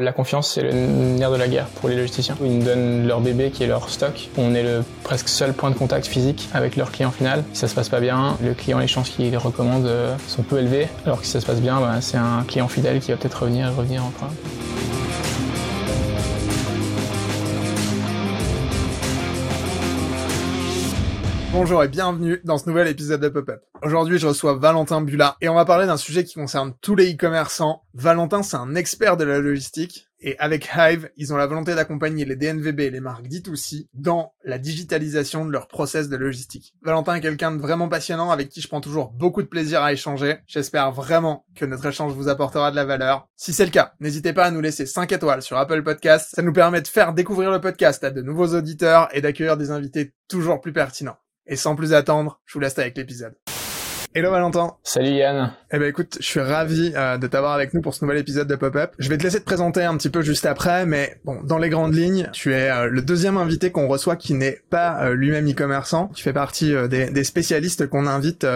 La confiance, c'est le nerf de la guerre pour les logisticiens. Ils nous donnent leur bébé qui est leur stock. On est le presque seul point de contact physique avec leur client final. Si ça se passe pas bien, le client, les chances qu'il recommande euh, sont peu élevées. Alors que si ça se passe bien, bah, c'est un client fidèle qui va peut-être revenir et revenir encore. Bonjour et bienvenue dans ce nouvel épisode de Pop-Up. Aujourd'hui, je reçois Valentin Bula et on va parler d'un sujet qui concerne tous les e-commerçants. Valentin, c'est un expert de la logistique et avec Hive, ils ont la volonté d'accompagner les DNVB et les marques dites aussi dans la digitalisation de leur process de logistique. Valentin est quelqu'un de vraiment passionnant avec qui je prends toujours beaucoup de plaisir à échanger. J'espère vraiment que notre échange vous apportera de la valeur. Si c'est le cas, n'hésitez pas à nous laisser 5 étoiles sur Apple Podcast. Ça nous permet de faire découvrir le podcast à de nouveaux auditeurs et d'accueillir des invités toujours plus pertinents. Et sans plus attendre, je vous laisse avec l'épisode. Hello Valentin. Salut Yann. Eh ben écoute, je suis ravi euh, de t'avoir avec nous pour ce nouvel épisode de Pop-Up. Je vais te laisser te présenter un petit peu juste après, mais bon, dans les grandes lignes, tu es euh, le deuxième invité qu'on reçoit qui n'est pas euh, lui-même e-commerçant. Tu fais partie des, des, spécialistes qu'on invite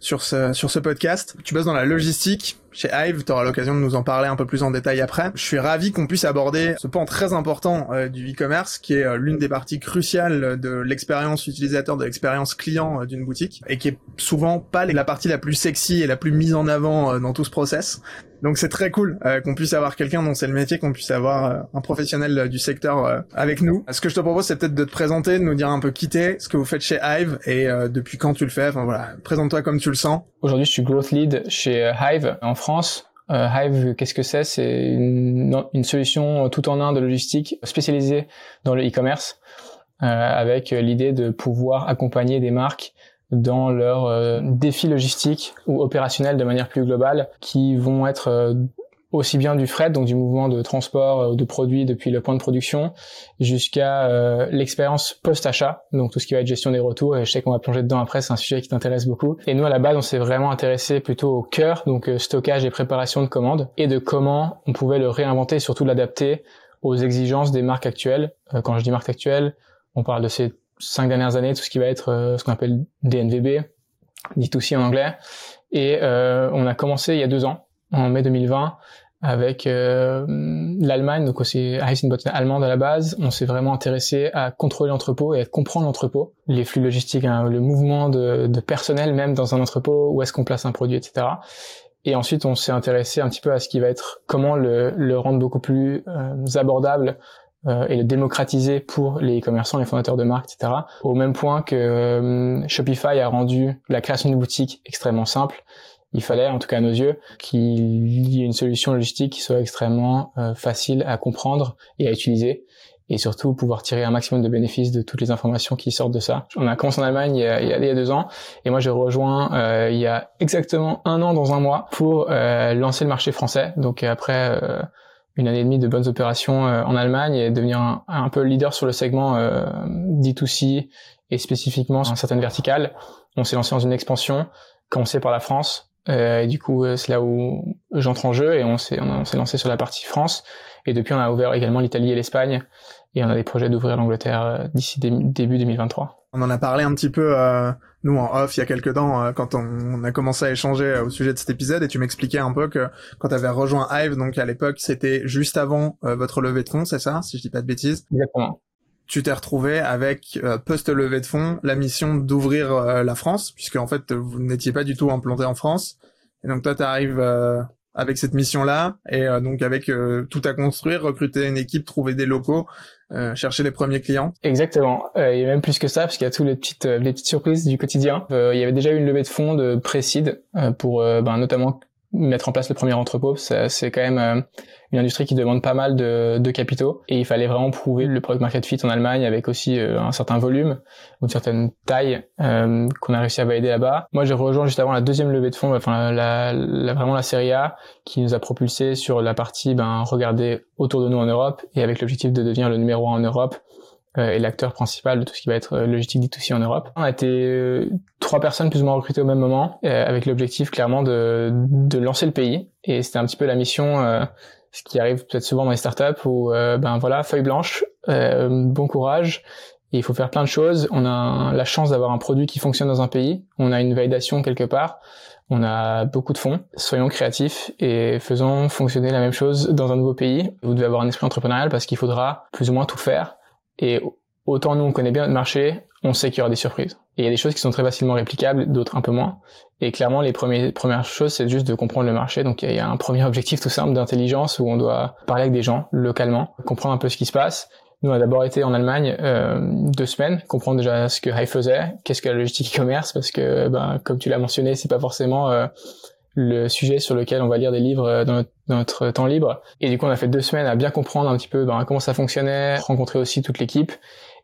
sur ce sur ce podcast. Tu bosses dans la logistique, chez Hive, tu l'occasion de nous en parler un peu plus en détail après. Je suis ravi qu'on puisse aborder ce point très important euh, du e-commerce, qui est euh, l'une des parties cruciales de l'expérience utilisateur, de l'expérience client euh, d'une boutique, et qui est souvent pas la partie la plus sexy et la plus mise en avant dans tout ce process. Donc c'est très cool euh, qu'on puisse avoir quelqu'un dont c'est le métier, qu'on puisse avoir euh, un professionnel euh, du secteur avec nous. Ce que je te propose, c'est peut-être de te présenter, de nous dire un peu qui t'es, ce que vous faites chez Hive et depuis quand tu le fais. Enfin voilà, présente-toi comme tu le sens. Aujourd'hui, je suis growth lead chez Hive en France. Hive, qu'est-ce que c'est? C'est une, une, solution tout en un de logistique spécialisée dans le e-commerce, avec l'idée de pouvoir accompagner des marques dans leurs euh, défis logistiques ou opérationnels de manière plus globale qui vont être euh, aussi bien du fret, donc du mouvement de transport euh, de produits depuis le point de production, jusqu'à l'expérience post-achat, donc tout ce qui va être gestion des retours, et je sais qu'on va plonger dedans après, c'est un sujet qui t'intéresse beaucoup. Et nous, à la base, on s'est vraiment intéressé plutôt au cœur, donc stockage et préparation de commandes, et de comment on pouvait le réinventer surtout l'adapter aux exigences des marques actuelles. quand je dis marques actuelles, on parle de ces cinq dernières années, tout ce qui va être euh, ce qu'on appelle DNVB, dit aussi en anglais. Et euh, on a commencé il y a deux ans, en mai 2020, avec euh, l'Allemagne, donc c'est Heisenbot allemande à la base. On s'est vraiment intéressé à contrôler l'entrepôt et à comprendre l'entrepôt, les flux logistiques, hein, le mouvement de, de, personnel même dans un entrepôt, où est-ce qu'on place un produit, etc. Et ensuite, on s'est intéressé un petit peu à ce qui va être comment le, le rendre beaucoup plus abordable euh, et le démocratiser pour les commerçants, les fondateurs de marques, etc. Au même point que euh, Shopify a rendu la création d'une boutique extrêmement simple, il fallait, en tout cas à nos yeux, qu'il y ait une solution logistique qui soit extrêmement euh, facile à comprendre et à utiliser et surtout pouvoir tirer un maximum de bénéfices de toutes les informations qui sortent de ça. On a commencé en Allemagne il y a, il y a, deux ans et moi j'ai rejoint euh, il y a exactement un an dans un mois pour euh, lancer le marché français. Donc après une année et demie de bonnes opérations euh, en Allemagne et devenir un, un, peu leader sur le segment euh, D2C et spécifiquement sur certaines verticales. On s'est lancé dans une expansion, commencé par la France. Euh, et du coup, c'est là où j'entre en jeu et on s'est on, s'est lancé sur la partie France. Et depuis, on a ouvert également l'Italie et l'Espagne. Et on a des projets d'ouvrir l'Angleterre d'ici début 2023. On en a parlé un petit peu euh, nous en off il y a quelques temps euh, quand on, a commencé à échanger euh, au sujet de cet épisode et tu m'expliquais un peu que quand tu avais rejoint Hive donc à l'époque c'était juste avant votre levée de fonds, c'est ça si je dis pas de bêtises? Exactement. Tu t'es retrouvé avec post levée de fonds la mission d'ouvrir la France puisque en fait vous n'étiez pas du tout implanté en France et donc toi tu arrives avec cette mission-là et euh, donc avec euh, tout à construire, recruter une équipe, trouver des locaux, euh, chercher les premiers clients. Exactement. y a même plus que ça parce qu'il y a toutes les petites les petites surprises du quotidien. il y avait déjà eu une levée de fonds de précide pour ben, notamment mettre en place le premier entrepôt. C'est quand même euh, une industrie qui demande pas mal de, de, capitaux et il fallait vraiment prouver le product market fit en Allemagne avec aussi euh, un certain volume une certaine taille euh, qu'on a réussi à valider là-bas. Moi, j'ai rejoint juste avant la deuxième levée de fonds, enfin la, la, vraiment la série A qui nous a propulsé sur la partie ben regarder autour de nous en Europe et avec l'objectif de devenir le numéro un en Europe euh, est l'acteur principal de tout ce qui va être euh, logistique D2C en Europe. On a été trois personnes plus ou moins recrutées au même moment, avec l'objectif clairement de, de lancer le pays. Et c'était un petit peu la mission, ce qui arrive peut-être souvent dans les startups, où ben voilà, feuille blanche, bon courage, Et il faut faire plein de choses. On a la chance d'avoir un produit qui fonctionne dans un pays. On a une validation quelque part. On a beaucoup de fonds. Soyons créatifs et faisons fonctionner la même chose dans un nouveau pays. Vous devez avoir un esprit entrepreneurial parce qu'il faudra plus ou moins tout faire. Et autant nous on connaît bien notre marché, on sait qu'il y aura des surprises. Et il y a des choses qui sont très facilement réplicables, d'autres un peu moins. Et clairement, les premières, premières choses, c'est juste de comprendre le marché. Donc il y a un premier objectif tout simple d'intelligence où on doit parler avec des gens localement, comprendre un peu ce qui se passe. Nous, on a d'abord été en Allemagne euh, deux semaines, comprendre déjà ce que Hive faisait, qu'est-ce que la logistique e-commerce, parce que, ben, comme tu l'as mentionné, c'est pas forcément euh, le sujet sur lequel on va lire des livres euh, dans notre, temps libre. Et du coup, on a fait deux semaines à bien comprendre un petit peu ben, comment ça fonctionnait, rencontrer aussi toute l'équipe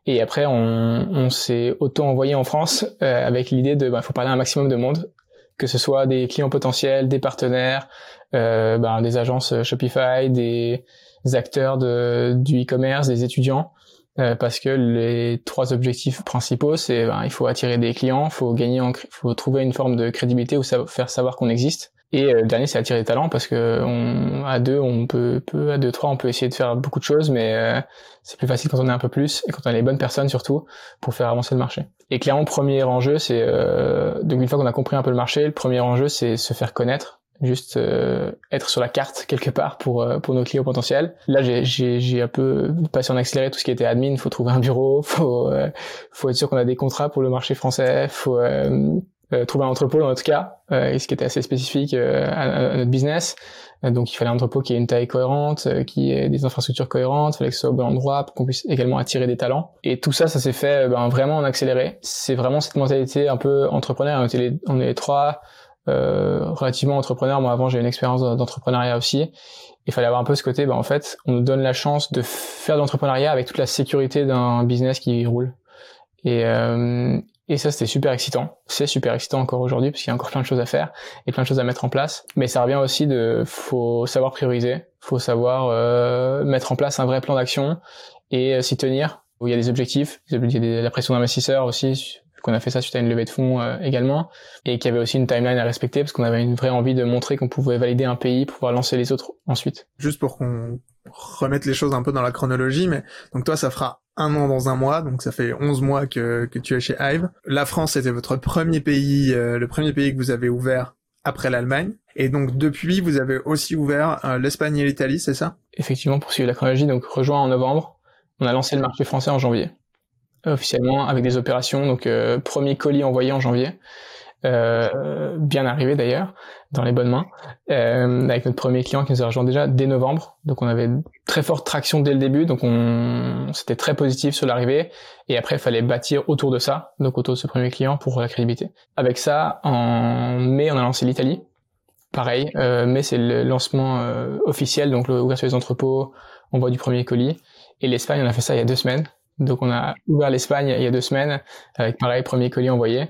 et après, on, on s'est auto-envoyé en France euh, avec l'idée de, bah, faut parler à un maximum de monde, que ce soit des clients potentiels, des partenaires, euh, bah, des agences Shopify, des acteurs de, du e-commerce, des étudiants, euh, parce que les trois objectifs principaux, c'est bah, il faut attirer des clients, faut gagner, en, faut trouver une forme de crédibilité ou faire savoir qu'on existe, et euh, le dernier, c'est attirer des talents parce que on, à deux, on peut, peut, à deux, trois, on peut essayer de faire beaucoup de choses, mais euh, c'est plus facile quand on est un peu plus et quand on a les bonnes personnes surtout pour faire avancer le marché. Et clairement, le premier enjeu, c'est euh, donc une fois qu'on a compris un peu le marché, le premier enjeu, c'est se faire connaître, juste euh, être sur la carte quelque part pour pour nos clients potentiels. Là, j'ai j'ai un peu passé en accéléré tout ce qui était admin. Faut trouver un bureau, faut faut être sûr qu'on a des contrats pour le marché français, faut euh, trouver un entrepôt dans notre cas, euh, ce qui était assez spécifique euh, à, notre business. donc il fallait un entrepôt qui ait une taille cohérente, qui ait des infrastructures cohérentes, il fallait que ce soit au bon endroit pour qu'on puisse également attirer des talents. Et tout ça, ça s'est fait ben, vraiment en accéléré. C'est vraiment cette mentalité un peu entrepreneur. On, était les, on est les trois relativement entrepreneurs. Moi avant j'ai une expérience d'entrepreneuriat aussi. Il fallait avoir un peu ce côté, ben, en fait, on nous donne la chance de faire de l'entrepreneuriat avec toute la sécurité d'un business qui roule. Et, euh, et ça, c'était super excitant. C'est super excitant encore aujourd'hui parce qu'il y a encore plein de choses à faire et plein de choses à mettre en place. Mais ça revient aussi de, faut savoir prioriser, faut savoir euh, mettre en place un vrai plan d'action et euh, s'y tenir. Il y a des objectifs, il y a la pression d'investisseurs aussi, qu'on a fait ça suite à une levée de fonds euh, également, et qu'il y avait aussi une timeline à respecter parce qu'on avait une vraie envie de montrer qu'on pouvait valider un pays pour pouvoir lancer les autres ensuite. Juste pour qu'on remette les choses un peu dans la chronologie, mais donc toi, ça fera un an dans un mois, donc ça fait 11 mois que, que tu es chez Hive. La France, c'était votre premier pays, euh, le premier pays que vous avez ouvert après l'Allemagne. Et donc depuis, vous avez aussi ouvert euh, l'Espagne et l'Italie, c'est ça? Effectivement, pour suivre la chronologie, donc rejoint en novembre. On a lancé le marché français en janvier, officiellement avec des opérations. Donc euh, premier colis envoyé en janvier. Euh, bien arrivé d'ailleurs, dans les bonnes mains, euh, avec notre premier client qui nous a rejoint déjà dès novembre. Donc on avait très forte traction dès le début, donc on c'était très positif sur l'arrivée. Et après, il fallait bâtir autour de ça, donc autour de ce premier client pour la crédibilité. Avec ça, en mai, on a lancé l'Italie. Pareil, euh, mai c'est le lancement euh, officiel, donc l'ouverture des entrepôts, on voit du premier colis. Et l'Espagne, on a fait ça il y a deux semaines. Donc on a ouvert l'Espagne il y a deux semaines avec pareil premier colis envoyé.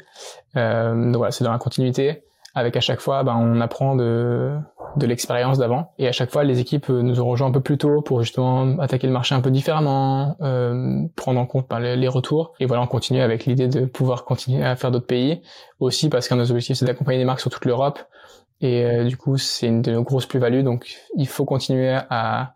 Euh, donc voilà, c'est dans la continuité. Avec à chaque fois, ben, on apprend de, de l'expérience d'avant. Et à chaque fois, les équipes nous ont rejoint un peu plus tôt pour justement attaquer le marché un peu différemment, euh, prendre en compte ben, les, retours. Et voilà, on continue avec l'idée de pouvoir continuer à faire d'autres pays. Aussi parce qu'un de nos objectifs, c'est d'accompagner des marques sur toute l'Europe. Et euh, du coup, c'est une de nos grosses plus-values. Donc, il faut continuer à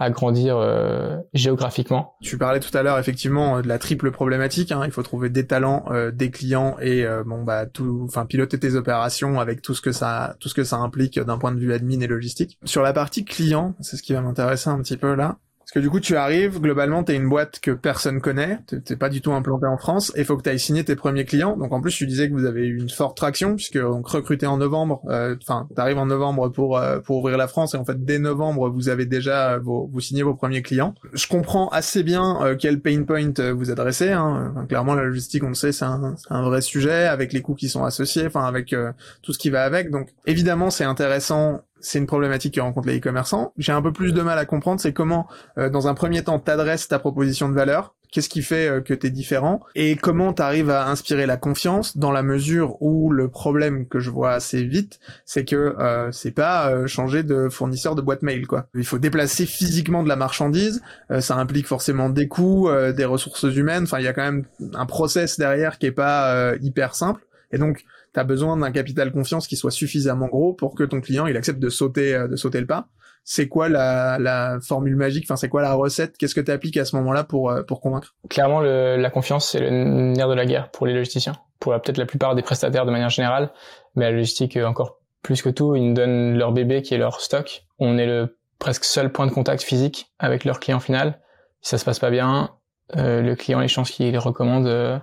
à grandir euh, géographiquement. Tu parlais tout à l'heure effectivement de la triple problématique. Hein. Il faut trouver des talents, euh, des clients et euh, bon bah tout, enfin piloter tes opérations avec tout ce que ça, tout ce que ça implique d'un point de vue admin et logistique. Sur la partie client, c'est ce qui va m'intéresser un petit peu là. Parce que du coup, tu arrives, globalement, t'es une boîte que personne connaît, t'es pas du tout implanté en France, et faut que t'ailles signer tes premiers clients. Donc en plus, tu disais que vous avez eu une forte traction, puisque donc recruté en novembre, euh, enfin, t'arrives en novembre pour euh, pour ouvrir la France, et en fait, dès novembre, vous avez déjà vos, vous signez vos premiers clients. Je comprends assez bien euh, quel pain point vous adressez. Hein. clairement, la logistique, on le sait, c'est un, un, vrai sujet, avec les coûts qui sont associés, enfin, avec tout ce qui va avec. Donc évidemment, c'est intéressant c'est une problématique que rencontrent les e-commerçants. J'ai un peu plus de mal à comprendre, c'est comment, euh, dans un premier temps, t'adresses ta proposition de valeur, qu'est-ce qui fait euh, que t'es différent, et comment t'arrives à inspirer la confiance dans la mesure où le problème que je vois assez vite, c'est que euh, c'est pas changer de fournisseur de boîte mail, quoi. Il faut déplacer physiquement de la marchandise, ça implique forcément des coûts, des ressources humaines, enfin il y a quand même un process derrière qui est pas hyper simple, et donc tu as besoin d'un capital confiance qui soit suffisamment gros pour que ton client il accepte de sauter euh, de sauter le pas. c'est quoi la, la formule magique? Enfin, c'est quoi la recette? Qu'est-ce que tu appliques à ce moment-là pour euh, pour convaincre? Clairement, le, la confiance, c'est le nerf de la guerre pour les logisticiens, pour peut-être la plupart des prestataires de manière générale, mais la logistique euh, encore plus que tout, ils nous donnent leur bébé qui est leur stock. On est le presque seul point de contact physique avec leur client final. Si ça se passe pas bien, euh, le client, les chances qu'il recommande euh,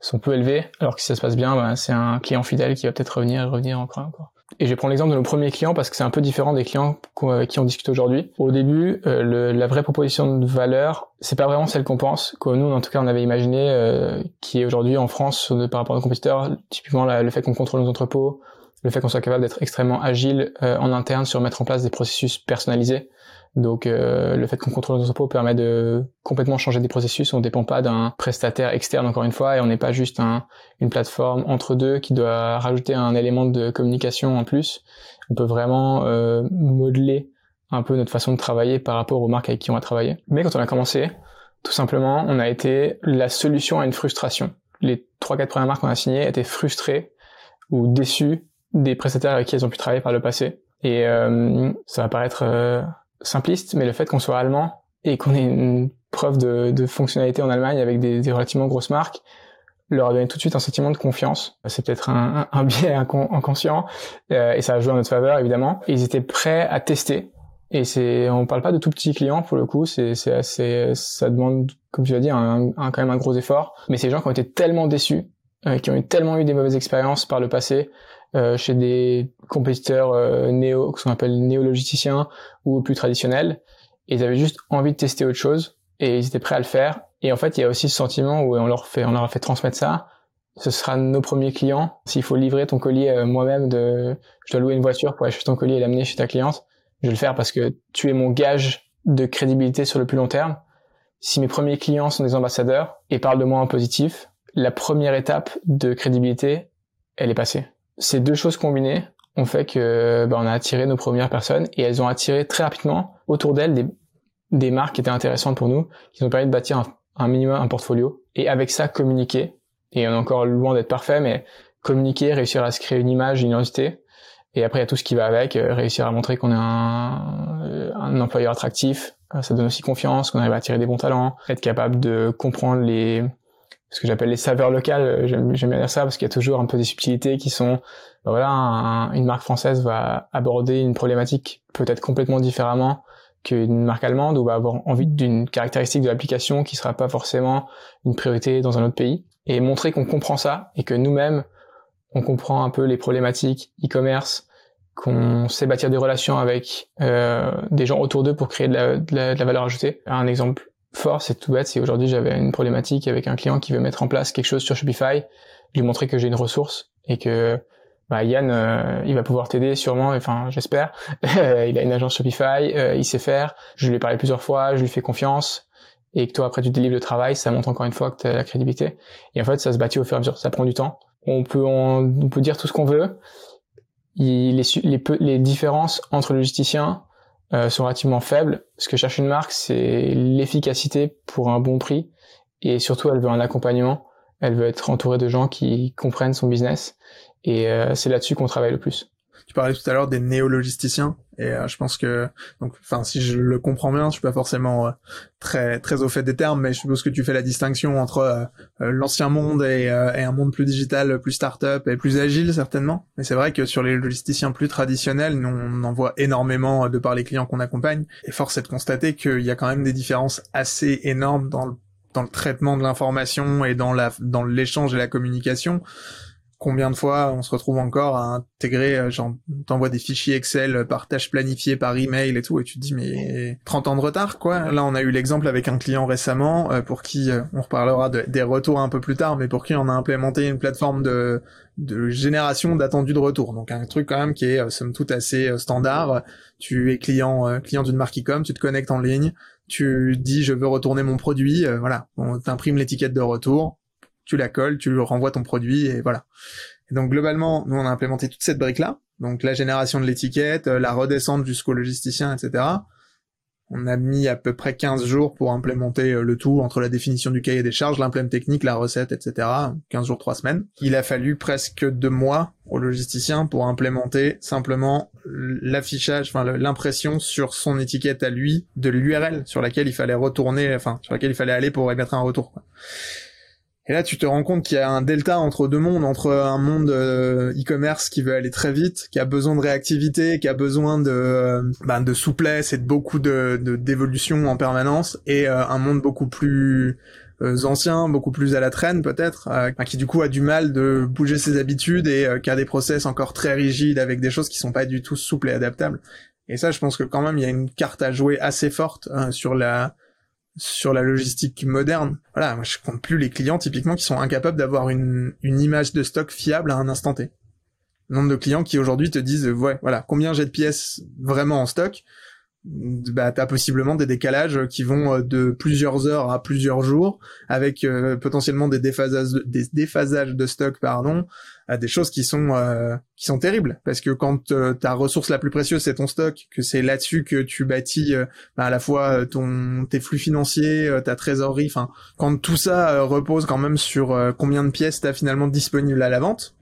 sont peu élevées, alors que si ça se passe bien, ben, c'est un client fidèle qui va peut-être revenir et revenir encore encore. Et je vais prendre l'exemple de nos premiers clients parce que c'est un peu différent des clients avec qui on discute aujourd'hui. Au début, euh, le, la vraie proposition de valeur, c'est pas vraiment celle qu'on pense, que nous, en tout cas, on avait imaginé, euh, qui est aujourd'hui en France par rapport à nos compétiteurs, typiquement le fait qu'on contrôle nos entrepôts, le fait qu'on soit capable d'être extrêmement agile euh, en interne sur mettre en place des processus personnalisés. Donc euh, le fait qu'on contrôle nos entrepôts permet de complètement changer des processus. On ne dépend pas d'un prestataire externe encore une fois et on n'est pas juste un, une plateforme entre deux qui doit rajouter un élément de communication en plus. On peut vraiment euh, modeler un peu notre façon de travailler par rapport aux marques avec qui on va travailler. Mais quand on a commencé, tout simplement, on a été la solution à une frustration. Les trois quatre premières marques qu'on a signées étaient frustrées ou déçues des prestataires avec qui elles ont pu travailler par le passé. Et euh, ça va paraître euh, simpliste, mais le fait qu'on soit allemand et qu'on ait une preuve de, de, fonctionnalité en Allemagne avec des, des, relativement grosses marques, leur a donné tout de suite un sentiment de confiance. C'est peut-être un, un, biais inconscient euh, et ça a joué en notre faveur évidemment. Ils étaient prêts à tester. Et c'est, on parle pas de tout petits clients pour le coup. C'est, c'est assez, ça demande, comme tu l'as dit, un, un, quand même un gros effort. Mais des gens qui ont été tellement déçus, euh, qui ont eu tellement eu des mauvaises expériences par le passé, euh, chez des compétiteurs euh, néo, ce qu'on appelle néologisticiens ou plus traditionnels. Et ils avaient juste envie de tester autre chose et ils étaient prêts à le faire. Et en fait, il y a aussi ce sentiment où on leur fait, on leur a fait transmettre ça. Ce sera nos premiers clients. S'il faut livrer ton colis euh, moi-même, de, je dois louer une voiture pour acheter ton colis et l'amener chez ta cliente, je vais le faire parce que tu es mon gage de crédibilité sur le plus long terme. Si mes premiers clients sont des ambassadeurs et parlent de moi en positif, la première étape de crédibilité, elle est passée ces deux choses combinées ont fait que bah, on a attiré nos premières personnes et elles ont attiré très rapidement autour d'elles des, des marques qui étaient intéressantes pour nous, qui nous ont permis de bâtir un, minimum un portfolio et avec ça communiquer. Et on est encore loin d'être parfait, mais communiquer, réussir à se créer une image, une identité. Et après, il y a tout ce qui va avec, euh, réussir à montrer qu'on est un, euh, un employeur attractif. Euh, ça donne aussi confiance, qu'on arrive à attirer des bons talents, être capable de comprendre les, ce que j'appelle les saveurs locales. Euh, j'aime bien dire ça parce qu'il y a toujours un peu des subtilités qui sont, ben voilà, une marque française va aborder une problématique peut-être complètement différemment qu'une marque allemande ou va avoir envie d'une caractéristique de l'application qui sera pas forcément une priorité dans un autre pays et montrer qu'on comprend ça et que nous-mêmes on comprend un peu les problématiques e-commerce, qu'on sait bâtir des relations avec euh, des gens autour d'eux pour créer de la, de la valeur ajoutée. Un exemple fort, c'est tout bête. Si aujourd'hui j'avais une problématique avec un client qui veut mettre en place quelque chose sur Shopify, lui montrer que j'ai une ressource et que bah, Yann, euh, il va pouvoir t'aider sûrement, enfin j'espère. il a une agence Shopify, euh, il sait faire. Je lui ai parlé plusieurs fois, je lui fais confiance. Et que toi après tu délivres le travail, ça montre encore une fois que tu as la crédibilité. Et en fait ça se bâtit au fur et à mesure, ça prend du temps. On peut on, peut dire tout ce qu'on veut. Les, les, les différences entre logisticiens, sont relativement faibles. Ce que cherche une marque, c'est l'efficacité pour un bon prix et surtout elle veut un accompagnement. Elle veut être entourée de gens qui comprennent son business et euh, c'est là-dessus qu'on travaille le plus. Tu parlais tout à l'heure des néologisticiens et euh, je pense que donc enfin si je le comprends bien, je suis pas forcément euh, très très au fait des termes, mais je suppose que tu fais la distinction entre euh, l'ancien monde et, et, un monde plus digital, plus start-up et plus agile certainement. Mais c'est vrai que sur les logisticiens plus traditionnels, nous, on en voit énormément de par les clients qu'on accompagne et force est de constater qu'il y a quand même des différences assez énormes dans le dans le traitement de l'information et dans la dans l'échange et la communication combien de fois on se retrouve encore à intégrer, euh, genre, t'envoies des fichiers Excel par tâche planifiée, par email et tout, et tu te dis, mais 30 ans de retard, quoi. Là, on a eu l'exemple avec un client récemment, euh, pour qui, euh, on reparlera des retours un peu plus tard, mais pour qui on a implémenté une plateforme de, de génération d'attendus de retour. Donc un truc quand même qui est, somme toute, assez standard. Tu es client, client d'une marque e-com, tu te connectes en ligne, tu dis, je veux retourner mon produit, voilà. On t'imprime l'étiquette de retour, tu la colles, tu renvoies ton produit et voilà. Et donc globalement, nous on a implémenté toute cette brique là, donc la génération de l'étiquette, euh, la redescente jusqu'au logisticien, etc. On a mis à peu près 15 jours pour implémenter le tout entre la définition du cahier des charges, l'implément technique, la recette, etc. 15 jours, 3 semaines. Il a fallu presque deux mois au logisticien pour implémenter simplement l'affichage, enfin l'impression sur son étiquette à lui de l'URL sur laquelle il fallait retourner, enfin sur laquelle il fallait aller pour émettre un retour. Et là, tu te rends compte qu'il y a un delta entre deux mondes, entre un monde euh, e-commerce qui veut aller très vite, qui a besoin de réactivité, qui a besoin de, euh, bah, de souplesse et de beaucoup de d'évolution en permanence, et euh, un monde beaucoup plus ancien, beaucoup plus à la traîne peut-être, qui du coup a du mal de bouger ses habitudes et qui a des process encore très rigides avec des choses qui sont pas du tout souples et adaptables. Et ça, je pense que quand même, il y a une carte à jouer assez forte sur la sur la logistique moderne. Voilà, moi je compte plus les clients typiquement qui sont incapables d'avoir une, une image de stock fiable à un instant T. nombre de clients qui aujourd'hui te disent ouais voilà combien j'ai de pièces vraiment en stock? Bah t'as possiblement des décalages qui vont euh, de plusieurs heures à plusieurs jours avec euh, potentiellement des déphasages de, des déphasages de stock pardon à des choses qui sont euh, qui sont terribles parce que quand ta ressource la plus précieuse c'est ton stock que c'est là-dessus que tu bâtis bah, à la fois ton tes flux financiers ta trésorerie enfin quand tout ça repose quand même sur combien de pièces t'as finalement disponibles à la vente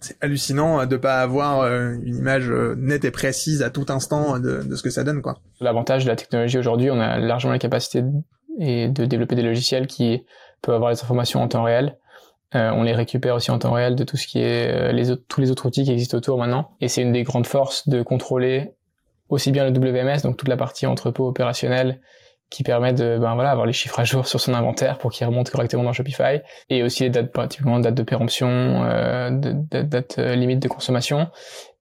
c'est hallucinant euh, de pas avoir euh, une image euh, nette et précise à tout instant de, ce que ça donne quoi. L'avantage de la technologie aujourd'hui, on a largement la capacité de, de développer des logiciels qui peuvent avoir les informations en temps réel. On les récupère aussi en temps réel de tout ce qui est les autres, tous les autres outils qui existent autour maintenant. Et c'est une des grandes forces de contrôler aussi bien le WMS, donc toute la partie entrepôt opérationnel qui permet de ben voilà avoir les chiffres à jour sur son inventaire pour qu'il remonte correctement dans Shopify. Et aussi les dates pratiquement date de péremption euh, date euh, limite de consommation.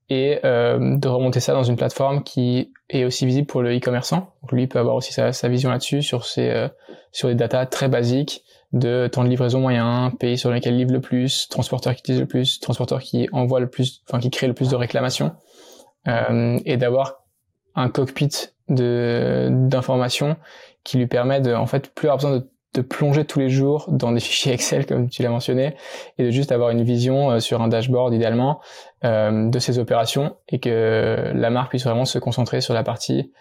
Et euh, de remonter ça dans une plateforme qui est aussi visible pour le e-commerçant. Lui peut avoir aussi sa, sa vision là-dessus sur ses euh, sur des datas très basiques de temps de livraison moyen, pays sur lesquels il livre le plus, transporteur qui utilise le plus, transporteur qui envoie le plus, enfin qui crée le plus de réclamations, euh, et d'avoir un cockpit de d'informations qui lui permet de en fait plus avoir besoin de, de, plonger tous les jours dans des fichiers Excel comme tu l'as mentionné et de juste avoir une vision euh, sur un dashboard idéalement euh, de ses opérations et que la marque puisse vraiment se concentrer sur la partie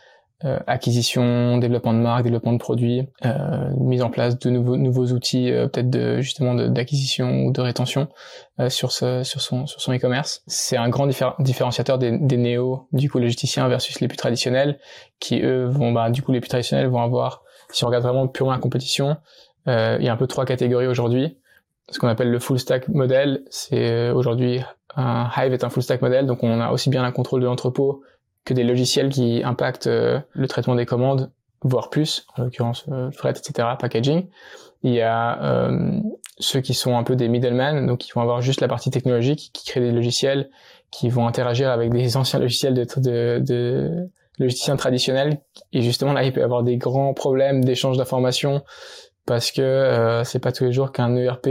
euh, acquisition, développement de marque, développement de produits, euh, mise en place de nouveaux nouveaux outils euh, peut-être de justement d'acquisition ou de rétention euh, sur ce sur son sur son e-commerce. C'est un grand différenciateur des, des néo du coup logisticiens versus les plus traditionnels qui eux vont bah du coup les plus traditionnels vont avoir si on regarde vraiment purement la compétition, il y a un peu trois catégories aujourd'hui. Ce qu'on appelle le full stack modèle, c'est aujourd'hui un Hive est un full stack modèle, donc on a aussi bien un contrôle de l'entrepôt que des logiciels qui impactent euh, le traitement des commandes, voire plus, en l'occurrence euh, fret, etc., packaging. Il y a euh, ceux qui sont un peu des middlemen, donc qui vont avoir juste la partie technologique, qui créent des logiciels, qui vont interagir avec des anciens logiciels de, de, de logiciels traditionnels. Et justement, là, il peut y avoir des grands problèmes d'échange d'informations parce que euh, c'est pas tous les jours qu'un ERP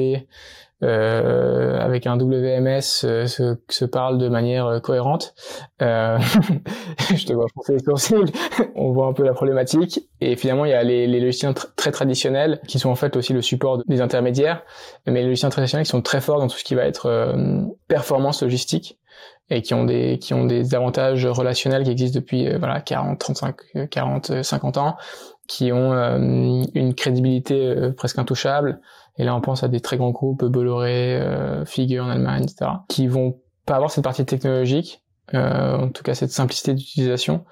euh, avec un WMS euh, se, se, parle de manière euh, cohérente. Euh, je te vois penser. On voit un peu la problématique. Et finalement, il y a les, les logiciels très traditionnels qui sont en fait aussi le support des intermédiaires, mais les logiciels traditionnels qui sont très forts dans tout ce qui va être performance logistique et qui ont des qui ont des avantages relationnels qui existent depuis voilà 40 35 40 50 ans qui ont une crédibilité presque intouchable et là, on pense à des très grands groupes, Bolloré, euh, Figure en Allemagne, etc., qui vont pas avoir cette partie technologique, euh, en tout cas cette simplicité d'utilisation,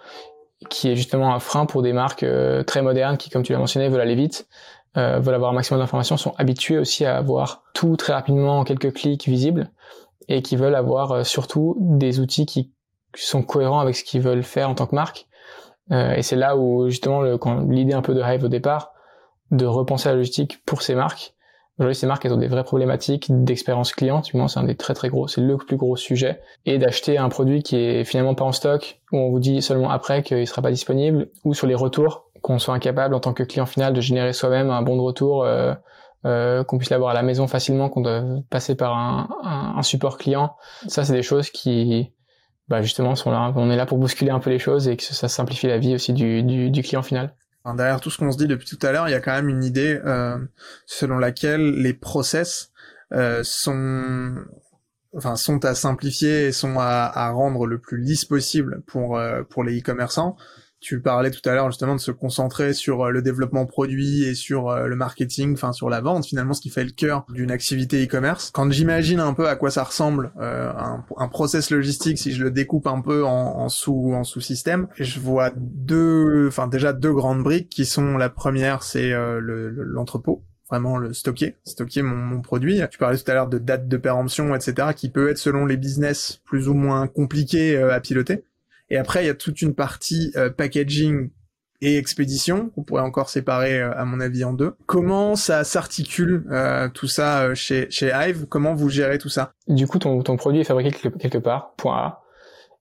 qui est justement un frein pour des marques euh, très modernes qui, comme tu l'as mentionné, veulent aller vite, euh, veulent avoir un maximum d'informations, sont habitués aussi à avoir tout très rapidement en quelques clics visibles, et qui veulent avoir euh, surtout des outils qui sont cohérents avec ce qu'ils veulent faire en tant que marque. Euh, et c'est là où justement l'idée un peu de Hive au départ, de repenser la logistique pour ces marques, Aujourd'hui, ces marques, elles ont des vraies problématiques d'expérience client. C'est un des très très gros, c'est le plus gros sujet. Et d'acheter un produit qui est finalement pas en stock, où on vous dit seulement après qu'il sera pas disponible, ou sur les retours, qu'on soit incapable en tant que client final de générer soi-même un bon de retour, euh, euh, qu'on puisse l'avoir à la maison facilement, qu'on doit passer par un, un, support client. Ça, c'est des choses qui, bah justement, sont là. On est là pour bousculer un peu les choses et que ça simplifie la vie aussi du, du, du client final derrière tout ce qu'on se dit depuis tout à l'heure, il y a quand même une idée euh, selon laquelle les process euh, sont enfin sont à simplifier et sont à, à, rendre le plus lisse possible pour euh, pour les e-commerçants Tu parlais tout à l'heure justement de se concentrer sur euh, le développement produit et sur euh, le marketing, enfin sur la vente, finalement ce qui fait le cœur d'une activité e-commerce. Quand j'imagine un peu à quoi ça ressemble euh, un, un, process logistique, si je le découpe un peu en, en sous en sous-système, je vois deux, enfin déjà deux grandes briques qui sont la première, c'est l'entrepôt vraiment le stocker, stocker mon, mon, produit. Tu parlais tout à l'heure de date de péremption, etc., qui peut être selon les business plus ou moins compliqué à piloter. Et après, il y a toute une partie euh, packaging et expédition qu'on pourrait encore séparer euh, à mon avis en deux. Comment ça s'articule euh, tout ça chez chez Hive? Comment vous gérez tout ça? Du coup, ton, ton produit est fabriqué quelque part, point A.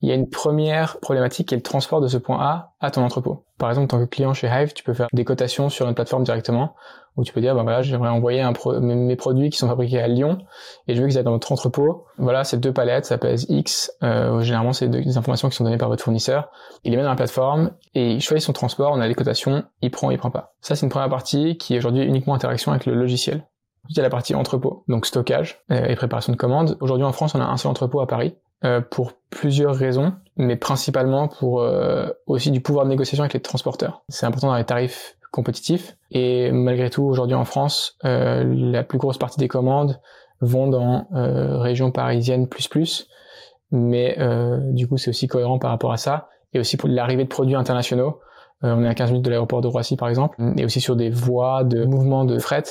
Il y a une première problématique qui est le transport de ce point A à ton entrepôt. Par exemple, en tant que client chez Hive, tu peux faire des cotations sur une plateforme directement où tu peux dire, ben voilà, j'aimerais envoyer un mes, produits qui sont fabriqués à Lyon et je veux qu'ils aillent dans votre entrepôt. Voilà, c'est deux palettes, ça pèse X. Euh, généralement, c'est des informations qui sont données par votre fournisseur. Il les met dans la plateforme et il choisit son transport, on a les cotations, il prend, il prend pas. Ça, c'est une première partie qui est aujourd'hui uniquement interaction avec le logiciel. Il y a la partie entrepôt, donc stockage euh, et préparation de commandes. Aujourd'hui en France, on a un seul entrepôt à Paris euh, pour plusieurs raisons, mais principalement pour euh, aussi du pouvoir de négociation avec les transporteurs. C'est important dans les tarifs compétitifs et malgré tout aujourd'hui en France, euh, la plus grosse partie des commandes vont dans région parisienne plus plus, mais du coup c'est aussi cohérent par rapport à ça et aussi pour l'arrivée de produits internationaux. on est à 15 minutes de l'aéroport de Roissy par exemple, et aussi sur des voies de mouvement de fret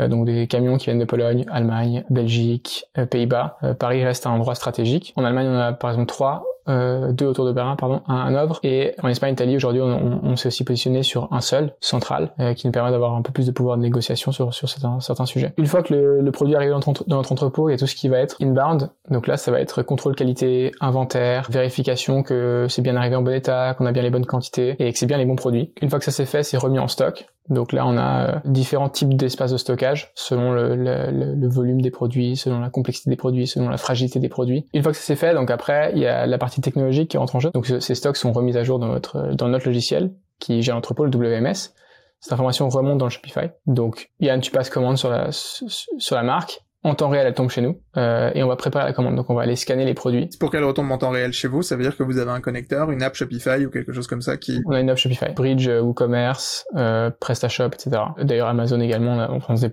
euh, donc des camions qui viennent de Pologne, Allemagne, Belgique, euh, Pays-Bas. Euh, Paris reste un endroit stratégique. En Allemagne, on a par exemple trois euh, deux autour de Berlin, pardon, un à Hanovre. Et en Espagne, Italie, aujourd'hui, on, on, s'est aussi positionné sur un seul, central, euh, qui nous permet d'avoir un peu plus de pouvoir de négociation sur, sur certains, certains sujets. Une fois que le, le produit arrive dans, dans, notre entrepôt, il y a tout ce qui va être inbound. Donc là, ça va être contrôle qualité, inventaire, vérification que c'est bien arrivé en bon état, qu'on a bien les bonnes quantités et que c'est bien les bons produits. Une fois que ça s'est fait, c'est remis en stock. Donc là, on a euh, différents types d'espaces de stockage selon le, le, le, volume des produits, selon la complexité des produits, selon la fragilité des produits. Une fois que ça s'est fait, donc après, il y a la partie technologique qui rentre en jeu. Donc ces stocks sont remis à jour dans notre dans notre logiciel qui gère l'entrepôt, le WMS. Cette information remonte dans le Shopify. Donc Yann, tu passes commande sur la sur la marque en temps réel, elle tombe chez nous euh, et on va préparer la commande. Donc on va aller scanner les produits. Pour qu'elle retombe en temps réel chez vous, ça veut dire que vous avez un connecteur, une app Shopify ou quelque chose comme ça qui. On a une app Shopify, Bridge, euh, WooCommerce, euh, PrestaShop, etc. D'ailleurs Amazon également, on, on se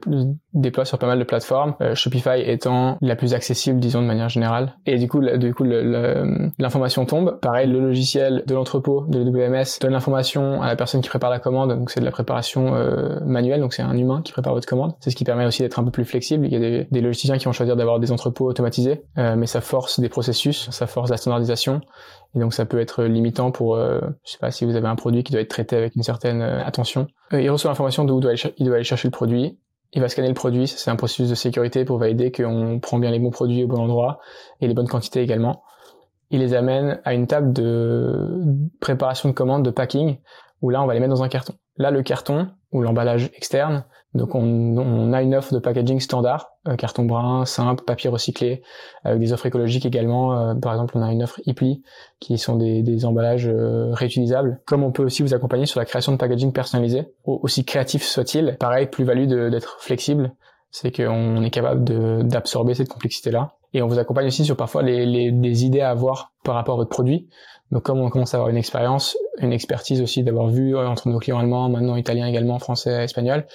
déploie sur pas mal de plateformes. Euh, Shopify étant la plus accessible, disons de manière générale. Et du coup, du coup, l'information tombe. Pareil, le logiciel de l'entrepôt de WMS donne l'information à la personne qui prépare la commande. Donc c'est de la préparation euh, manuelle, donc c'est un humain qui prépare votre commande. C'est ce qui permet aussi d'être un peu plus flexible. Il y a des, des logiciens qui vont choisir d'avoir des entrepôts automatisés, euh, mais ça force des processus, ça force la standardisation, et donc ça peut être limitant pour, euh, je sais pas, si vous avez un produit qui doit être traité avec une certaine euh, attention. Il reçoit l'information d'où doit il doit aller chercher le produit, il va scanner le produit, c'est un processus de sécurité pour valider qu'on prend bien les bons produits au bon endroit et les bonnes quantités également. Il les amène à une table de préparation de commande, de packing, où là on va les mettre dans un carton. Là le carton, ou l'emballage externe, donc on, a une offre de packaging standard, euh, carton brun, simple, papier recyclé, avec des offres écologiques également. Euh, par exemple, on a une offre Ipli, qui sont des, emballages euh, réutilisables. Comme on peut aussi vous accompagner sur la création de packaging personnalisé, aussi créatif soit-il. Pareil, plus-value d'être flexible, c'est qu'on est capable d'absorber cette complexité-là. Et on vous accompagne aussi sur parfois les, les, idées à avoir par rapport à votre produit. Donc comme on commence à avoir une expérience, une expertise aussi d'avoir vu entre nos clients allemands, maintenant italiens également, français, espagnols,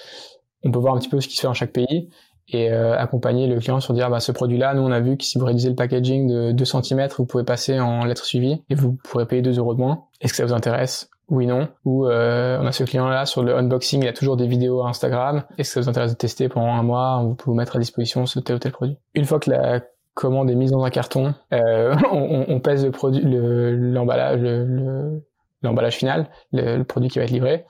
on peut voir un petit peu ce qui se fait dans chaque pays et euh, accompagner le client sur dire bah ce produit là nous on a vu que si vous réduisez le packaging de 2 cm vous pouvez passer en lettres suivies et vous pourrez payer 2 euros de moins. Est-ce que ça vous intéresse? Oui non. Ou euh, on a ce client là sur le unboxing il y a toujours des vidéos à Instagram. Est-ce que ça vous intéresse de tester pendant un mois? On peut vous mettre à disposition ce tel ou tel produit. Une fois que la commande est mise dans un carton euh, on, pèse le produit l'emballage le, l'emballage final le, le produit qui va être livré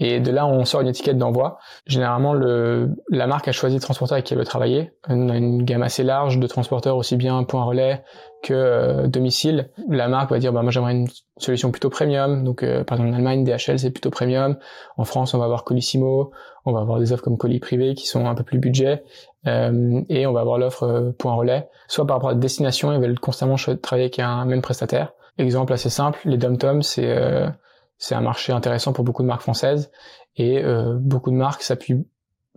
et de là, on sort une étiquette d'envoi. Généralement, le, la marque a choisi le transporteur avec qui elle veut travailler. On a une gamme assez large de transporteurs, aussi bien point relais que euh, domicile. La marque va dire, bah, moi j'aimerais une solution plutôt premium. Donc, euh, par exemple, en Allemagne, DHL, c'est plutôt premium. En France, on va avoir Colissimo. On va avoir des offres comme colis privé qui sont un peu plus budget. Euh, et on va avoir l'offre euh, point relais. Soit par rapport à la destination, ils veulent constamment travailler avec un même prestataire. Exemple assez simple, les dom c'est c'est un marché intéressant pour beaucoup de marques françaises et euh, beaucoup de marques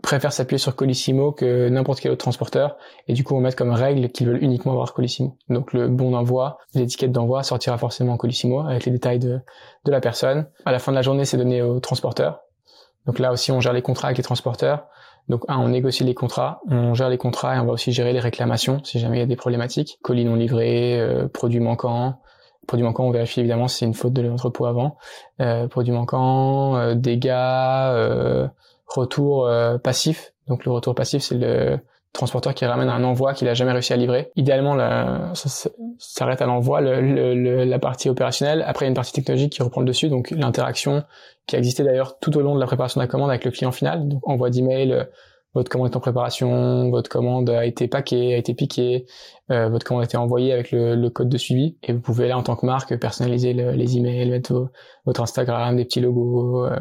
préfèrent s'appuyer sur Colissimo que n'importe quel autre transporteur et du coup on met comme règle qu'ils veulent uniquement avoir Colissimo. Donc le bon d'envoi, l'étiquette d'envoi sortira forcément en Colissimo avec les détails de, de la personne. À la fin de la journée, c'est donné au transporteur. Donc là aussi, on gère les contrats avec les transporteurs. Donc un, on négocie les contrats, on gère les contrats et on va aussi gérer les réclamations si jamais il y a des problématiques. Colis non livrés, euh, produits manquants. Produits manquants, on vérifie évidemment si c'est une faute de l'entrepôt avant. Euh, produits manquants, euh, dégâts, euh, retour euh, passif. Donc le retour passif, c'est le transporteur qui ramène un envoi qu'il a jamais réussi à livrer. Idéalement, ça s'arrête à l'envoi, le, la partie opérationnelle. Après, il y a une partie technologique qui reprend le dessus, donc l'interaction qui a existé d'ailleurs tout au long de la préparation de la commande avec le client final. Donc envoi d'email, votre commande est en préparation, votre commande a été paquée, a été piquée, euh, votre commande a été envoyée avec le, le, code de suivi. Et vous pouvez là, en tant que marque, personnaliser les emails, mettre votre Instagram, des petits logos, euh,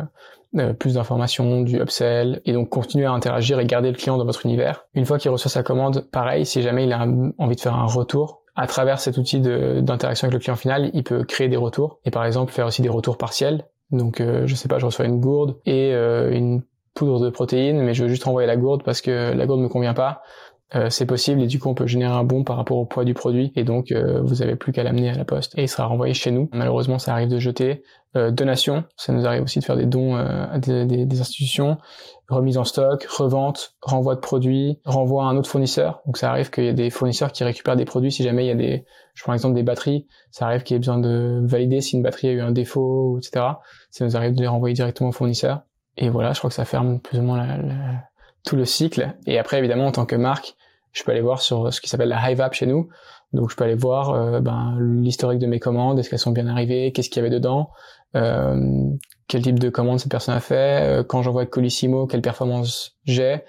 euh, plus d'informations, du upsell, et donc continuer à interagir et garder le client dans votre univers. Une fois qu'il reçoit sa commande, pareil, si jamais il a envie de faire un retour, à travers cet outil d'interaction avec le client final, il peut créer des retours, et par exemple faire aussi des retours partiels. Donc euh, je sais pas, je reçois une gourde et euh, une poudre de protéines, mais je veux juste renvoyer la gourde parce que la gourde me convient pas. Euh, c'est possible et du coup on peut générer un bon par rapport au poids du produit et donc euh, vous avez plus qu'à l'amener à la poste et il sera renvoyé chez nous. Malheureusement ça arrive de jeter. Euh, donation, ça nous arrive aussi de faire des dons euh, à des, des, des, institutions, remise en stock, revente, renvoi de produits, renvoi à un autre fournisseur. Donc ça arrive qu'il y ait des fournisseurs qui récupèrent des produits si jamais il y a des, je prends l'exemple des batteries, ça arrive qu'il y ait besoin de valider si une batterie a eu un défaut, etc. Ça nous arrive de les renvoyer directement au fournisseur. Et voilà, je crois que ça ferme plus ou moins la, la, tout le cycle. Et après, évidemment, en tant que marque, je peux aller voir sur ce qui s'appelle la Hive App chez nous. Donc je peux aller voir euh, ben, l'historique de mes commandes, est-ce qu'elles sont bien arrivées, qu'est-ce qu'il y avait dedans, euh, quel type de commande cette personne a fait, euh, quand j'envoie Colissimo, quelle performance j'ai,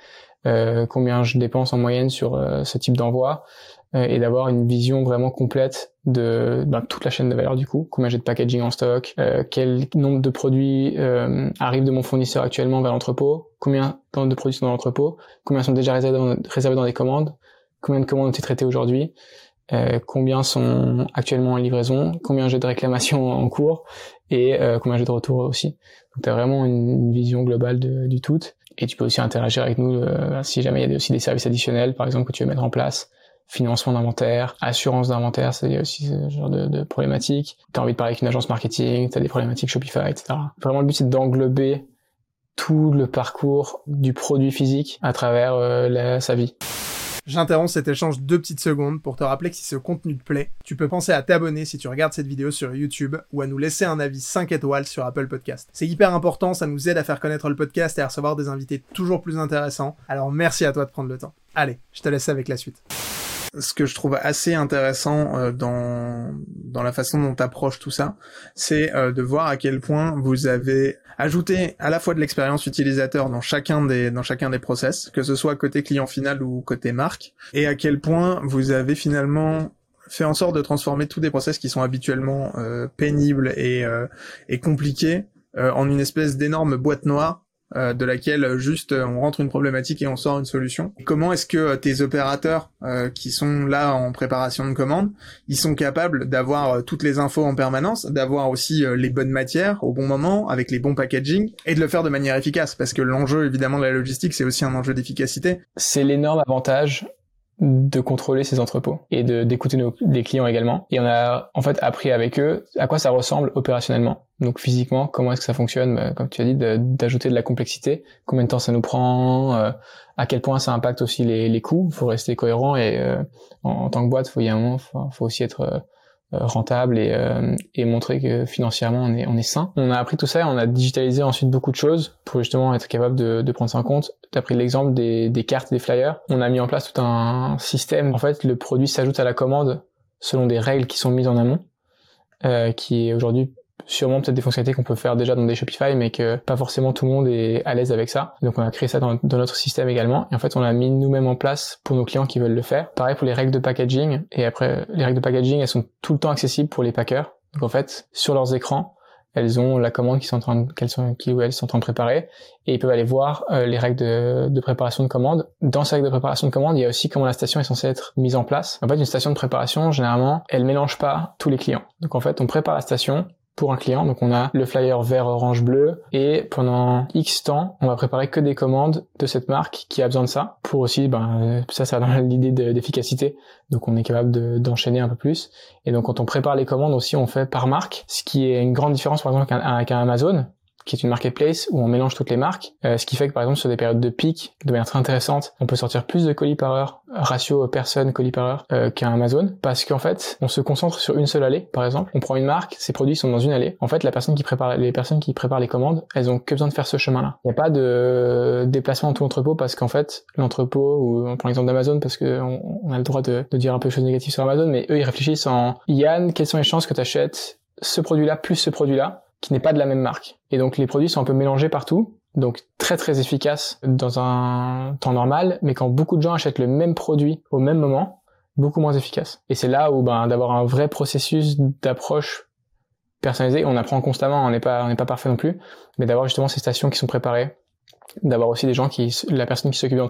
euh, combien je dépense en moyenne sur euh, ce type d'envoi, et d'avoir une vision vraiment complète de ben, toute la chaîne de valeur du coup, combien j'ai de packaging en stock, quel nombre de produits arrivent de mon fournisseur actuellement vers l'entrepôt, combien de produits sont dans l'entrepôt, combien sont déjà réservés dans, réservés dans des commandes, combien de commandes ont été traitées aujourd'hui, euh, combien sont actuellement en livraison, combien j'ai de réclamations en cours et euh, combien j'ai de retours aussi. Donc tu as vraiment une, vision globale de, du tout. Et tu peux aussi interagir avec nous euh, si jamais il y a aussi des services additionnels par exemple que tu veux mettre en place financement d'inventaire, assurance d'inventaire, c'est aussi ce genre de, problématiques. Tu as envie de parler avec une agence marketing, tu as des problématiques Shopify, etc. Vraiment le but c'est d'englober tout le parcours du produit physique à travers la, sa vie. J'interromps cet échange deux petites secondes pour te rappeler que si ce contenu te plaît, tu peux penser à t'abonner si tu regardes cette vidéo sur YouTube ou à nous laisser un avis 5 étoiles sur Apple Podcast. C'est hyper important, ça nous aide à faire connaître le podcast et à recevoir des invités toujours plus intéressants. Alors merci à toi de prendre le temps. Allez, je te laisse avec la suite ce que je trouve assez intéressant euh, dans dans la façon dont tu approches tout ça, c'est euh, de voir à quel point vous avez ajouté à la fois de l'expérience utilisateur dans chacun des dans chacun des process, que ce soit côté client final ou côté marque, et à quel point vous avez finalement fait en sorte de transformer tous des process qui sont habituellement euh, pénibles et, et compliqués en une espèce d'énorme boîte noire euh, de laquelle euh, juste euh, on rentre une problématique et on sort une solution. Comment est-ce que tes opérateurs qui sont là en préparation de commande, ils sont capables d'avoir toutes les infos en permanence, d'avoir aussi les bonnes matières au bon moment, avec les bons packaging, et de le faire de manière efficace, parce que l'enjeu évidemment de la logistique, c'est aussi un enjeu d'efficacité. C'est l'énorme avantage de contrôler ces entrepôts et de d'écouter nos les clients également. Et on a en fait appris avec eux à quoi ça ressemble opérationnellement. Donc physiquement comment est-ce que ça fonctionne bah, comme tu as dit d'ajouter de, la complexité. Combien de temps ça nous prend euh, à quel point ça impacte aussi les, les coûts. Faut rester cohérent et euh, en, tant que boîte faut y a un moment faut, aussi être euh, euh, rentable et, euh, et montrer que financièrement on est, on est sain. On a appris tout ça on a digitalisé ensuite beaucoup de choses pour justement être capable de, de prendre ça en compte. Tu as pris l'exemple des, des cartes, des flyers. On a mis en place tout un système. En fait, le produit s'ajoute à la commande selon des règles qui sont mises en amont, euh, qui est aujourd'hui sûrement peut-être des fonctionnalités qu'on peut faire déjà dans des Shopify, mais que pas forcément tout le monde est à l'aise avec ça. Donc on a créé ça dans, notre système également. Et en fait, on l'a mis nous-mêmes en place pour nos clients qui veulent le faire. Pareil pour les règles de packaging. Et après, les règles de packaging, elles sont tout le temps accessibles pour les packers. Donc en fait, sur leurs écrans, elles ont la commande qui sont en train qu'elles sont, qui ou elles sont en train de préparer et ils peuvent aller voir euh, les règles de, de, préparation de commande. Dans ces règles de préparation de commande, il y a aussi comment la station est censée être mise en place. En fait, une station de préparation, généralement, elle mélange pas tous les clients. Donc en fait, on prépare la station pour un client. Donc on a le flyer vert, orange, bleu et pendant X temps, on va préparer que des commandes de cette marque qui a besoin de ça pour aussi, ben, ça, ça dans l'idée d'efficacité. Donc on est capable d'enchaîner un peu plus. Et donc quand on prépare les commandes aussi, on fait par marque, ce qui est une grande différence par exemple avec un Amazon qui est une marketplace où on mélange toutes les marques, euh, ce qui fait que par exemple sur des périodes de pic, de manière très intéressante, on peut sortir plus de colis par heure, ratio personne colis par heure euh, qu'un Amazon, parce qu'en fait on se concentre sur une seule allée, par exemple, on prend une marque, ses produits sont dans une allée. En fait la personne qui prépare, les personnes qui préparent les commandes, elles ont que besoin de faire ce chemin-là. Il n'y a pas de déplacement dans tout l'entrepôt parce qu'en fait l'entrepôt, ou on prend l'exemple d'Amazon parce qu'on on a le droit de, de dire un peu de choses négatives sur Amazon, mais eux ils réfléchissent en Yann, quelles sont les chances que tu achètes ce produit-là plus ce produit-là? Qui n'est pas de la même marque. Et donc les produits sont un peu mélangés partout, donc très très efficace dans un temps normal, mais quand beaucoup de gens achètent le même produit au même moment, beaucoup moins efficace. Et c'est là où ben, d'avoir un vrai processus d'approche personnalisé, on apprend constamment, on n'est pas on pas parfait non plus, mais d'avoir justement ces stations qui sont préparées, d'avoir aussi des gens qui la personne qui s'occupe de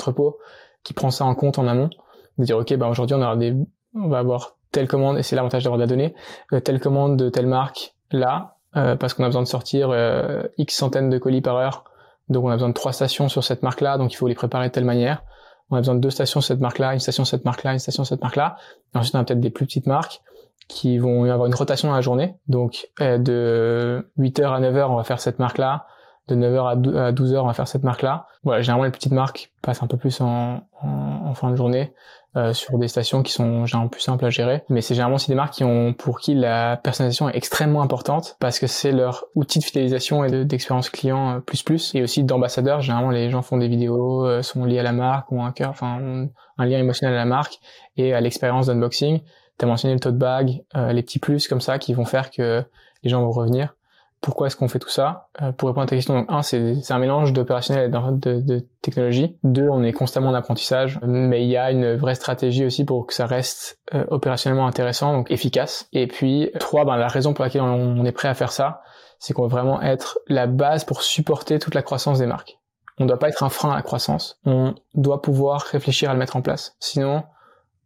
qui prend ça en compte en amont, de dire ok ben aujourd'hui on on va avoir telle commande et c'est l'avantage d'avoir de la donnée, euh, telle commande de telle marque là, euh, parce qu'on a besoin de sortir euh, X centaines de colis par heure. Donc on a besoin de trois stations sur cette marque-là, donc il faut les préparer de telle manière. On a besoin de deux stations sur cette marque-là, une station sur cette marque-là, une station sur cette marque-là. ensuite on a peut-être des plus petites marques qui vont avoir une rotation dans la journée. Donc euh, de 8h à 9h on va faire cette marque-là, de 9h à 12h on va faire cette marque-là. Voilà, généralement les petites marques passent un peu plus en, en, en fin de journée. Euh, sur des stations qui sont généralement plus simples à gérer. Mais c'est généralement aussi des marques qui ont pour qui la personnalisation est extrêmement importante parce que c'est leur outil de fidélisation et d'expérience client euh, plus plus. Et aussi d'ambassadeurs. Généralement, les gens font des vidéos, euh, sont liés à la marque ou un cœur, enfin un lien émotionnel à la marque et à l'expérience d'unboxing. T'as mentionné le tote bag, les petits plus comme ça qui vont faire que les gens vont revenir pourquoi est-ce qu'on fait tout ça euh, Pour répondre à ta question, donc un, c'est un mélange d'opérationnel et de, de, technologie. Deux, on est constamment en apprentissage, mais il y a une vraie stratégie aussi pour que ça reste euh, opérationnellement intéressant, donc efficace. Et puis trois, ben, la raison pour laquelle on, est prêt à faire ça, c'est qu'on veut vraiment être la base pour supporter toute la croissance des marques. On ne doit pas être un frein à la croissance. On doit pouvoir réfléchir à le mettre en place. Sinon,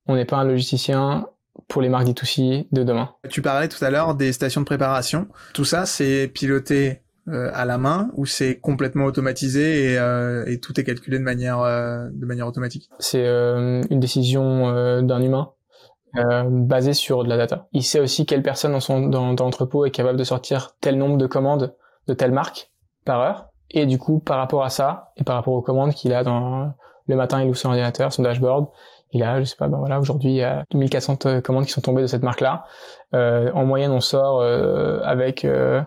on n'est pas un logisticien, pour les marques D2C de demain. Tu parlais tout à l'heure des stations de préparation. Tout ça, c'est piloté euh, à la main ou c'est complètement automatisé et, euh, et, tout est calculé de manière euh, de manière automatique? C'est une décision d'un humain basée sur de la data. Il sait aussi quelle personne dans son dans, dans l'entrepôt est capable de sortir tel nombre de commandes de telle marque par heure et du coup par rapport à ça et par rapport aux commandes qu'il a dans le matin il ouvre son ordinateur, son dashboard, il a, je sais pas, ben voilà, aujourd'hui il y a 2400 euh, commandes qui sont tombées de cette marque-là. Euh, en moyenne, on sort euh, avec, euh,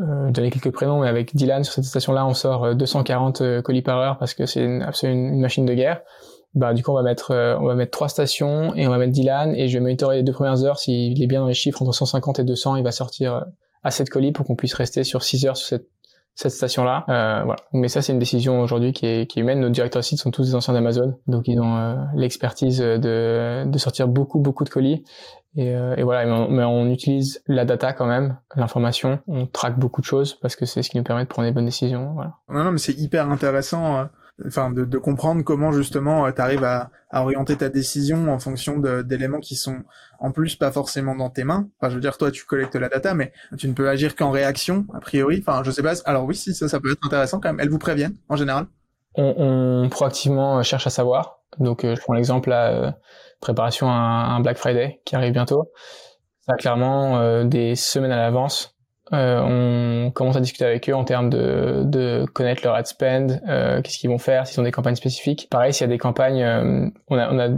euh, donner quelques prénoms, mais avec Dylan sur cette station-là, on sort 240 colis par heure parce que c'est une, absolument une machine de guerre. Bah du coup on va mettre on va mettre trois stations et on va mettre Dylan et je vais monitorer les deux premières heures s'il est bien dans les chiffres entre 150 et 200 il va sortir assez de colis pour qu'on puisse rester sur 6 heures sur cette cette station-là. Euh, voilà. Mais ça, c'est une décision aujourd'hui qui est, qui est humaine. Nos directeurs de site sont tous des anciens d'Amazon, donc ils ont euh, l'expertise de, de sortir beaucoup, beaucoup de colis. Et, euh, et voilà, mais on, utilise la data quand même, l'information. On traque beaucoup de choses parce que c'est ce qui nous permet de prendre les bonnes décisions. Voilà. Non, non, mais c'est hyper intéressant. Euh, enfin de, de, comprendre comment justement tu arrives à, à, orienter ta décision en fonction d'éléments qui sont en plus pas forcément dans tes mains. Enfin, je veux dire, toi, tu collectes la data, mais tu ne peux agir qu'en réaction, a priori. Enfin, je sais pas. Alors oui, si ça, ça peut être intéressant quand même. Elles vous préviennent en général? On, on proactivement euh, cherche à savoir. Donc, euh, je prends l'exemple la euh, préparation à un Black Friday qui arrive bientôt. Ça clairement des semaines à l'avance. On commence à discuter avec eux en termes de, de connaître leur ad spend, qu'est-ce qu'ils vont faire, s'ils ont des campagnes spécifiques. Pareil, s'il y a des campagnes, on a, on a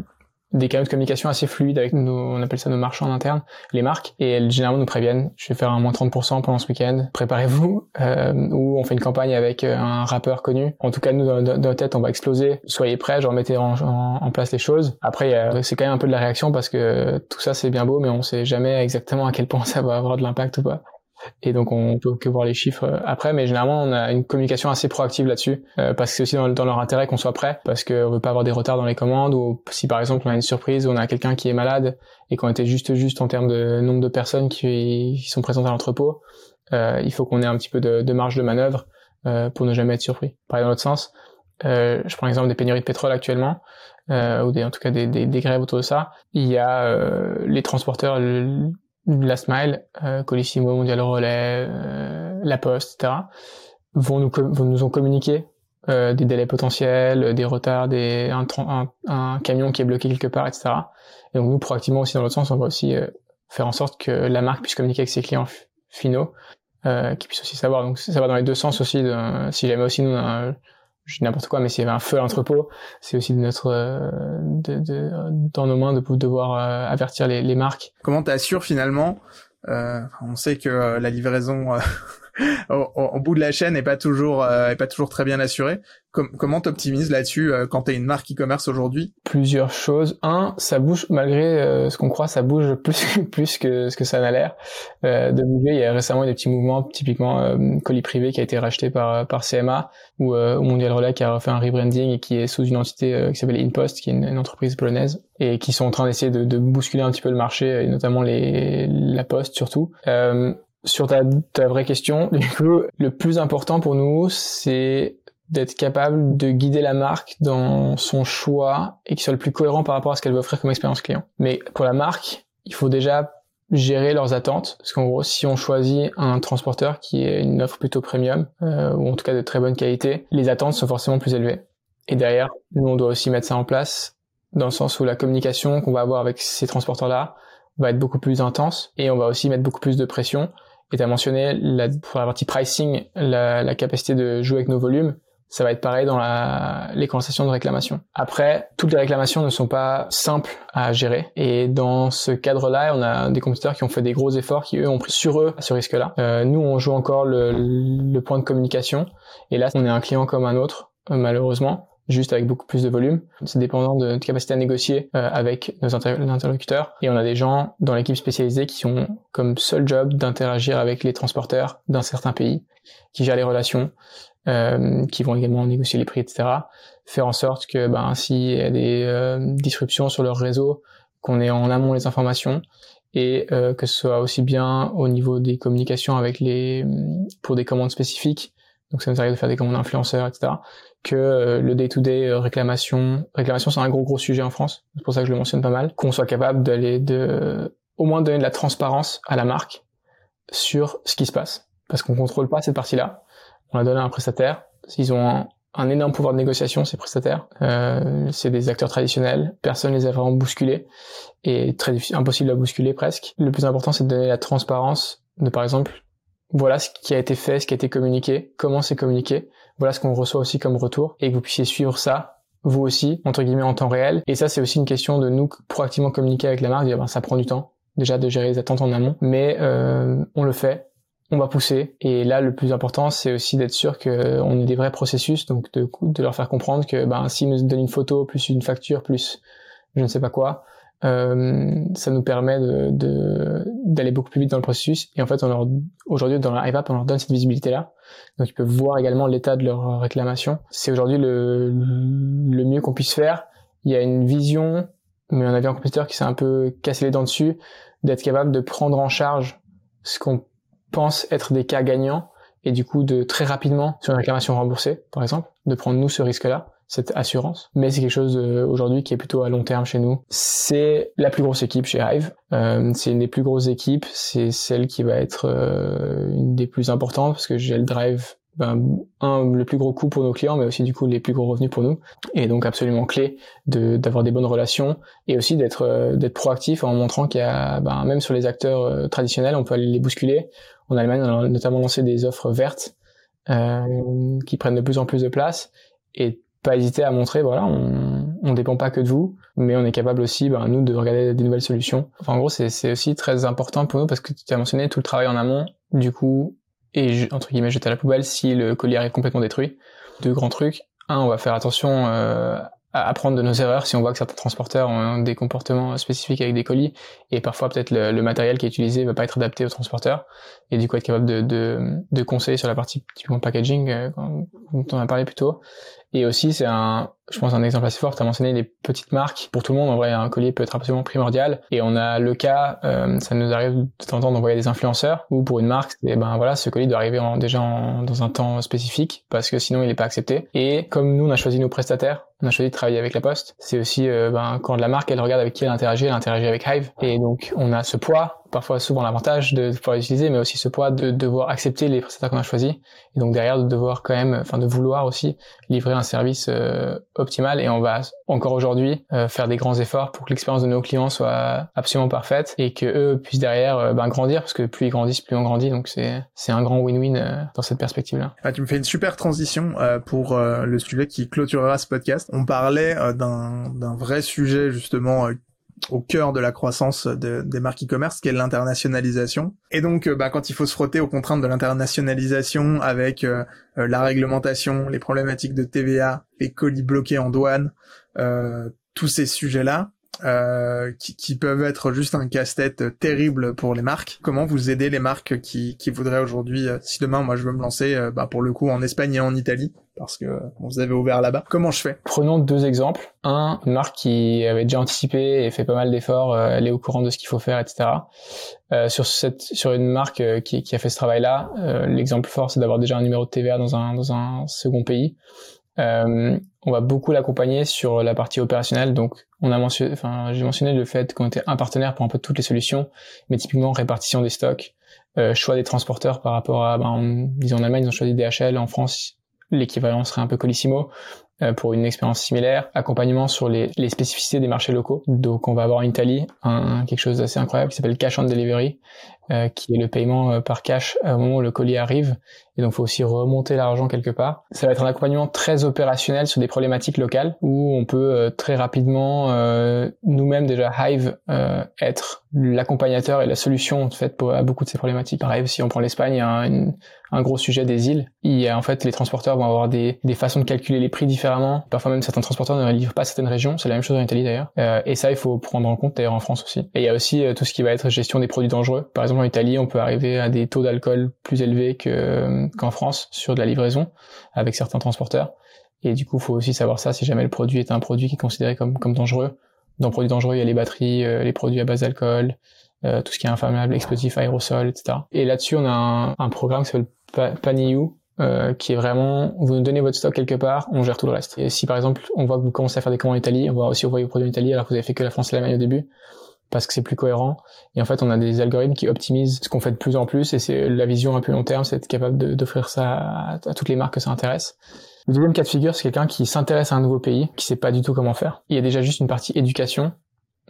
des canaux de communication assez fluides avec nos, on appelle ça nos marchands en interne, les marques, et elles généralement nous préviennent, je vais faire un moins 30% pendant ce week-end, préparez-vous, euh, ou on fait une campagne avec euh, un rappeur connu. En tout cas, nous, dans, notre tête, on va exploser, soyez prêts, genre mettez en, en, place les choses. Après, c'est quand même un peu de la réaction parce que tout ça, c'est bien beau, mais on sait jamais exactement à quel point ça va avoir de l'impact ou pas et donc on peut que voir les chiffres euh, après. Mais généralement on a une communication assez proactive là-dessus euh, parce que c'est aussi dans, leur intérêt qu'on soit prêt parce qu'on veut pas avoir des retards dans les commandes ou si par exemple on a une surprise on a quelqu'un qui est malade et qu'on était juste juste en termes de nombre de personnes qui, sont présentes à l'entrepôt euh, il faut qu'on ait un petit peu de, de marge de manœuvre euh, pour ne jamais être surpris. Pareil dans l'autre sens euh, je prends l'exemple des pénuries de pétrole actuellement ou des, en tout cas des, des, grèves autour de ça. Il y a les transporteurs Last Mile, euh, Colissimo, Mondial Relais, euh, La Poste, etc., vont nous, vont nous ont communiqué euh, des délais potentiels, des retards, des, un, un, un, camion qui est bloqué quelque part, etc. Et donc nous, proactivement aussi dans l'autre sens, on va aussi euh, faire en sorte que la marque puisse communiquer avec ses clients finaux, euh, qui puissent aussi savoir. Donc ça va dans les deux sens aussi. De, si jamais aussi nous, un, je dis n'importe quoi, mais s'il y avait un feu à l'entrepôt, c'est aussi de notre, euh, de, de, dans nos mains de devoir euh, avertir les, les marques. Comment t'assures finalement euh, On sait que la livraison au, au, bout de la chaîne est pas toujours est pas toujours très bien assurée comment t'optimises là-dessus euh, quand t'es une marque e-commerce aujourd'hui? Plusieurs choses. Un, ça bouge malgré euh, ce qu'on croit, ça bouge plus plus que ce que ça n'a l'air euh, de bouger. Il y a récemment des petits mouvements, typiquement euh, colis privé qui a été racheté par par CMA ou Mondial Relais qui a refait un rebranding et qui est sous une entité qui s'appelle InPost, qui est une, entreprise polonaise et qui sont en train d'essayer de, de, bousculer un petit peu le marché et notamment les la Poste surtout. Sur ta, ta vraie question, du coup, le plus important pour nous, c'est d'être capable de guider la marque dans son choix et qu'il soit le plus cohérent par rapport à ce qu'elle veut offrir comme expérience client. Mais pour la marque, il faut déjà gérer leurs attentes, parce qu'en gros, si on choisit un transporteur qui est une offre plutôt premium, euh, ou en tout cas de très bonne qualité, les attentes sont forcément plus élevées. Et derrière, nous, on doit aussi mettre ça en place, dans le sens où la communication qu'on va avoir avec ces transporteurs-là va être beaucoup plus intense, et on va aussi mettre beaucoup plus de pression. Et tu as mentionné, la, pour la partie pricing, la, la capacité de jouer avec nos volumes ça va être pareil dans la, les conversations de réclamation. Après, toutes les réclamations ne sont pas simples à gérer. Et dans ce cadre-là, on a des compétiteurs qui ont fait des gros efforts, qui eux ont pris sur eux ce risque-là. Euh, nous, on joue encore le, le, point de communication. Et là, on est un client comme un autre, malheureusement juste avec beaucoup plus de volume. C'est dépendant de notre capacité à négocier euh, avec nos interlocuteurs. Et on a des gens dans l'équipe spécialisée qui ont comme seul job d'interagir avec les transporteurs d'un certain pays, qui gèrent les relations, euh, qui vont également négocier les prix, etc. Faire en sorte que ben, s'il y a des euh, disruptions sur leur réseau, qu'on ait en amont les informations et euh, que ce soit aussi bien au niveau des communications avec les pour des commandes spécifiques, donc ça nous arrive de faire des commandes influenceurs, etc. Que euh, le day-to-day réclamation, réclamation c'est un gros gros sujet en France, c'est pour ça que je le mentionne pas mal, qu'on soit capable d'aller de au moins donner de la transparence à la marque sur ce qui se passe, parce qu'on contrôle pas cette partie-là on la donne à un prestataire. Ils ont un, énorme pouvoir de négociation, ces prestataires. Euh, c'est des acteurs traditionnels. Personne les a vraiment bousculés. Et très difficile, impossible à bousculer presque. Le plus important, c'est de donner la transparence de, par exemple, voilà ce qui a été fait, ce qui a été communiqué, comment c'est communiqué. Voilà ce qu'on reçoit aussi comme retour. Et que vous puissiez suivre ça vous aussi, entre guillemets, en temps réel. Et ça, c'est aussi une question de nous proactivement communiquer avec la marque, dire, ben, ça prend du temps, déjà de gérer les attentes en amont, mais euh, on le fait, on va pousser. Et là, le plus important, c'est aussi d'être sûr qu'on ait des vrais processus, donc de, de leur faire comprendre que ben, s'ils nous donnent une photo, plus une facture, plus je ne sais pas quoi, euh, ça nous permet de, d'aller beaucoup plus vite dans le processus. Et en fait, on leur, aujourd'hui, dans la on leur donne cette visibilité-là. Donc, ils peuvent voir également l'état de leur réclamation. C'est aujourd'hui le, le mieux qu'on puisse faire. Il y a une vision, mais on avait un compétiteur qui s'est un peu cassé les dents dessus, d'être capable de prendre en charge ce qu'on pensent être des cas gagnants et du coup de très rapidement sur une réclamation remboursée, par exemple, de prendre nous ce risque-là, cette assurance. Mais c'est quelque chose euh, aujourd'hui qui est plutôt à long terme chez nous. C'est la plus grosse équipe chez Hive. Euh, c'est une des plus grosses équipes. C'est celle qui va être euh, une des plus importantes parce que j'ai le drive ben, un le plus gros coût pour nos clients mais aussi du coup les plus gros revenus pour nous et donc absolument clé de d'avoir des bonnes relations et aussi d'être d'être proactif en montrant qu'il y a ben, même sur les acteurs traditionnels on peut aller les bousculer en Allemagne, on a notamment lancé des offres vertes euh, qui prennent de plus en plus de place et pas hésiter à montrer, voilà, on, on dépend pas que de vous, mais on est capable aussi, ben, nous, de regarder des nouvelles solutions. Enfin, en gros, c'est aussi très important pour nous parce que tu as mentionné tout le travail en amont, du coup, et entre guillemets jeter à la poubelle si le collier est complètement détruit. Deux grands trucs. Un, on va faire attention euh, à apprendre de nos erreurs si on voit que certains transporteurs ont des comportements spécifiques avec des colis et parfois peut-être le, matériel qui est utilisé va pas être adapté aux transporteurs et du coup être capable de, de, de conseiller sur la partie typiquement packaging euh, dont on a parlé plus tôt et aussi c'est un je pense un exemple assez fort, tu as mentionné les petites marques. Pour tout le monde, en vrai, un colis peut être absolument primordial. Et on a le cas, euh, ça nous arrive de temps en temps d'envoyer des influenceurs, ou pour une marque, et ben voilà, ce colis doit arriver déjà dans un temps spécifique, parce que sinon il n'est pas accepté. Et comme nous, on a choisi nos prestataires, on a choisi de travailler avec la Poste. C'est aussi euh, ben, quand la marque elle regarde avec qui elle interagit, elle interagit avec Hive. Et donc on a ce poids, parfois souvent l'avantage de pouvoir l'utiliser, mais aussi ce poids de devoir accepter les prestataires qu'on a choisis. Et donc derrière de devoir quand même, enfin de vouloir aussi livrer un service euh, optimal. Et on va encore aujourd'hui euh, faire des grands efforts pour que l'expérience de nos clients soit absolument parfaite et que eux puissent derrière ben, grandir parce que plus ils grandissent, plus on grandit. Donc c'est c'est un grand win-win dans cette perspective-là. Ah, tu me fais une super transition pour le sujet qui clôturera ce podcast on parlait euh, d'un vrai sujet justement euh, au cœur de la croissance des marques e-commerce, qui est l'internationalisation. Et donc, euh, bah, quand il faut se frotter aux contraintes de l'internationalisation avec la réglementation, les problématiques de TVA, les colis bloqués en douane, tous ces sujets-là, euh, qui, qui, peuvent être juste un casse-tête terrible pour les marques. Comment vous aidez les marques qui, qui voudraient aujourd'hui, euh, si demain moi je veux me lancer, euh, bah, pour le coup en Espagne et en Italie, parce que vous avez ouvert là-bas. Comment je fais? Prenons deux exemples. Un, une marque qui avait déjà anticipé et fait pas mal d'efforts, elle est au courant de ce qu'il faut faire, etc. Euh, sur cette, sur une marque qui, qui a fait ce travail-là, l'exemple fort, c'est d'avoir déjà un numéro de TVA dans un dans un second pays. On va beaucoup l'accompagner sur la partie opérationnelle. Donc, on a mentionné, enfin, j'ai mentionné le fait qu'on était un partenaire pour un peu toutes les solutions, mais typiquement répartition des stocks, euh, choix des transporteurs par rapport à, ben, en, disons en Allemagne, ils ont choisi DHL, en France, l'équivalent serait un peu Colissimo. Euh, pour une expérience similaire, accompagnement sur les, les, spécificités des marchés locaux. Donc on va avoir en Italie un, quelque chose d'assez incroyable qui s'appelle Cash on Delivery, euh, qui est le paiement euh, par cash au moment où le colis arrive. Et donc il faut aussi remonter l'argent quelque part. Ça va être un accompagnement très opérationnel sur des problématiques locales où on peut très rapidement nous-mêmes déjà Hive être l'accompagnateur et la solution en fait pour, à beaucoup de ces problématiques. Pareil, si on prend l'Espagne, il y a un, un, gros sujet des îles. Il y a en fait les transporteurs vont avoir des, des façons de calculer les prix différemment. Parfois même certains transporteurs ne livrent pas certaines régions. C'est la même chose en Italie d'ailleurs. Euh, et ça, il faut prendre en compte d'ailleurs en France aussi. Et il y a aussi euh, tout ce qui va être gestion des produits dangereux. Par exemple en Italie, on peut arriver à des taux d'alcool plus élevés que qu'en France sur de la livraison avec certains transporteurs. Et du coup, il faut aussi savoir ça si jamais le produit est un produit qui est considéré comme comme dangereux dans produits dangereux, il y a les batteries, euh, les produits à base d'alcool, euh, tout ce qui est inflammable, explosif, aérosol, etc. Et là-dessus, on a un, un programme qui s'appelle Paniou, euh, qui est vraiment, vous nous donnez votre stock quelque part, on gère tout le reste. Et si par exemple, on voit que vous commencez à faire des commandes en Italie, on va aussi envoyer vos produits en Italie alors que vous avez fait que la France et l'Allemagne au début, parce que c'est plus cohérent. Et en fait, on a des algorithmes qui optimisent ce qu'on fait de plus en plus, et c'est la vision un peu long terme, c'est être capable d'offrir ça à, toutes les marques que ça intéresse. Le deuxième cas de figure, c'est quelqu'un qui s'intéresse à un nouveau pays, qui sait pas du tout comment faire. Il y a déjà juste une partie éducation.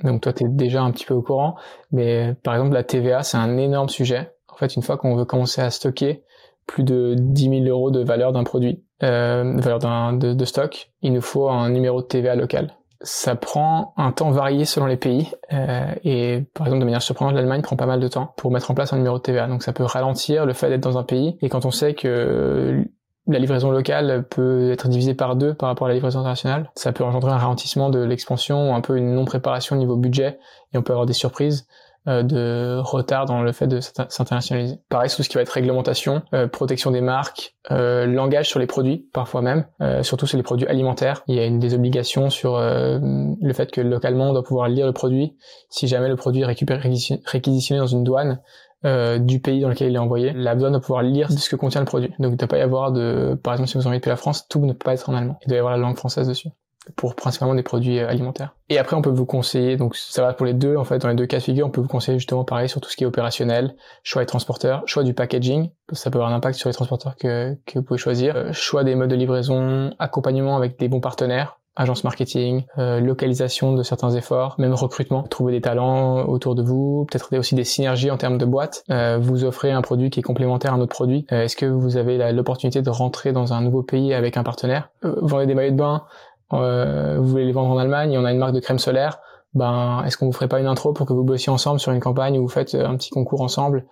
Donc toi, tu es déjà un petit peu au courant. Mais par exemple, la TVA, c'est un énorme sujet. En fait, une fois qu'on veut commencer à stocker plus de 10 000 euros de valeur d'un produit, euh, valeur de, de, stock, il nous faut un numéro de TVA local. Ça prend un temps varié selon les pays euh, et par exemple de manière surprenante l'Allemagne prend pas mal de temps pour mettre en place un numéro de TVA donc ça peut ralentir le fait d'être dans un pays et quand on sait que la livraison locale peut être divisée par deux par rapport à la livraison internationale. Ça peut engendrer un ralentissement de l'expansion, un peu une non-préparation au niveau budget, et on peut avoir des surprises de retard dans le fait de s'internationaliser. Pareil, tout ce qui va être réglementation, euh, protection des marques, euh, langage sur les produits, parfois même, euh, surtout sur les produits alimentaires. Il y a une des obligations sur euh, le fait que localement on doit pouvoir lire le produit. Si jamais le produit est récupéré, réquisitionné dans une douane, euh, du pays dans lequel il est envoyé, la douane doit pouvoir lire ce que contient le produit. Donc il ne doit pas y avoir de, par exemple, si vous envoyez depuis la France, tout ne peut pas être en allemand. Il doit y avoir la langue française dessus pour principalement des produits euh, alimentaires. Et après, on peut vous conseiller, donc ça va pour les deux, en fait, dans les deux cas de figure, on peut vous conseiller justement pareil sur tout ce qui est opérationnel, choix des transporteurs, choix du packaging, ça peut avoir un impact sur les transporteurs que, que vous pouvez choisir, euh, choix des modes de livraison, accompagnement avec des bons partenaires, agence marketing, euh, localisation de certains efforts, même recrutement, trouver des talents autour de vous, peut-être aussi des synergies en termes de boîte. Euh, vous offrez un produit qui est complémentaire à un autre produit. Euh, est-ce que vous avez l'opportunité de rentrer dans un nouveau pays avec un partenaire? Vous vendez des maillots de bain, vous voulez les vendre en Allemagne, on a une marque de crème solaire. Ben, est-ce qu'on vous ferait pas une intro pour que vous bossiez ensemble sur une campagne où vous faites un petit concours ensemble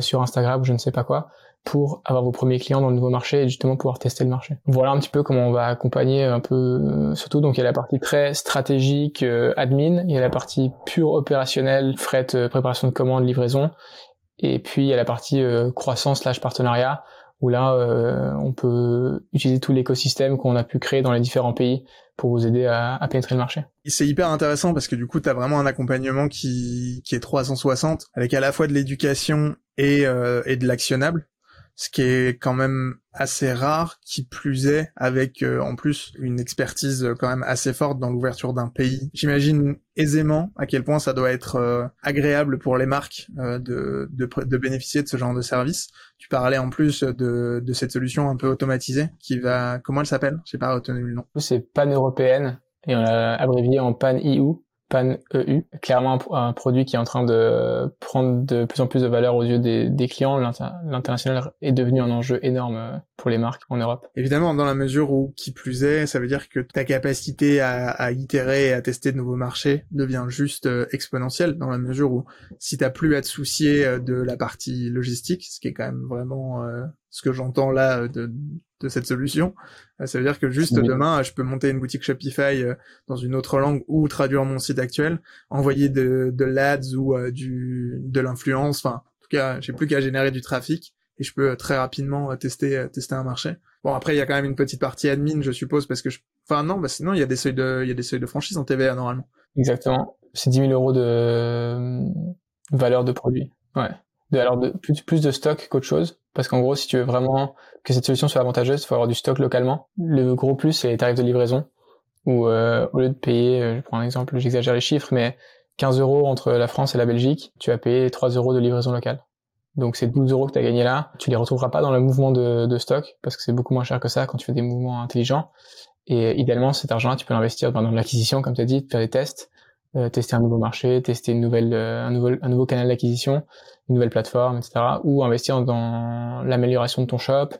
sur Instagram ou je ne sais pas quoi pour avoir vos premiers clients dans le nouveau marché et justement pouvoir tester le marché? Voilà un petit peu comment on va accompagner un peu euh, surtout donc il y a la partie très stratégique euh, admin, il y a la partie pure opérationnelle, fret, euh, préparation de commandes, livraison et puis il y a la partie croissance slash partenariat où là, euh, on peut utiliser tout l'écosystème qu'on a pu créer dans les différents pays pour vous aider à, pénétrer le marché. C'est hyper intéressant parce que du coup, tu vraiment un accompagnement qui, qui est 360, avec à la fois de l'éducation et, euh, et de l'actionnable ce qui est quand même assez rare, qui plus est avec euh, en plus une expertise euh, quand même assez forte dans l'ouverture d'un pays. J'imagine aisément à quel point ça doit être euh, agréable pour les marques de, de, de, bénéficier de ce genre de service. Tu parlais en plus de, de cette solution un peu automatisée qui va... Comment elle s'appelle? J'ai pas retenu le nom. C'est pan-européenne et on l'a abrévié en pan-EU Pan EU, clairement un, produit qui est en train de prendre de plus en plus de valeur aux yeux des, clients. L'international est devenu un enjeu énorme euh, pour les marques en Europe. Évidemment, dans la mesure où, qui plus est, ça veut dire que ta capacité à, à itérer et à tester de nouveaux marchés devient juste euh, exponentielle, dans la mesure où si t'as plus à te soucier euh, de la partie logistique, ce qui est quand même vraiment ce que j'entends là de, de cette solution. Euh, ça veut dire que juste demain, je peux monter une boutique Shopify euh, dans une autre langue ou traduire mon site actuel, envoyer de, de l'ads ou euh, du de l'influence. Enfin, en tout cas, j'ai plus qu'à générer du trafic et je peux très rapidement tester tester un marché. Bon, après, il y a quand même une petite partie admin, je suppose, parce que je... Enfin non, bah sinon il y a des seuils de il y a des seuils de franchise en TVA normalement. Exactement. C'est 10 000 euros de valeur de produit. Ouais. De, alors de, plus, plus de stock qu'autre chose. Parce qu'en gros, si tu veux vraiment que cette solution soit avantageuse, il faut avoir du stock localement. Le gros plus, c'est les tarifs de livraison. Où euh, au lieu de payer, euh, je prends un exemple, j'exagère les chiffres, mais 15 euros entre la France et la Belgique, tu vas payer 3 euros de livraison locale. Donc c'est 12 euros que tu as gagné là. Tu les retrouveras pas dans le mouvement de, de stock parce que c'est beaucoup moins cher que ça quand tu fais des mouvements intelligents. Et idéalement, cet argent-là, tu peux l'investir dans l'acquisition, comme tu as dit, faire des tests, euh, tester un nouveau marché, tester une nouvelle, un, nouveau, un nouveau canal d'acquisition une nouvelle plateforme, etc. Ou investir dans l'amélioration de ton shop,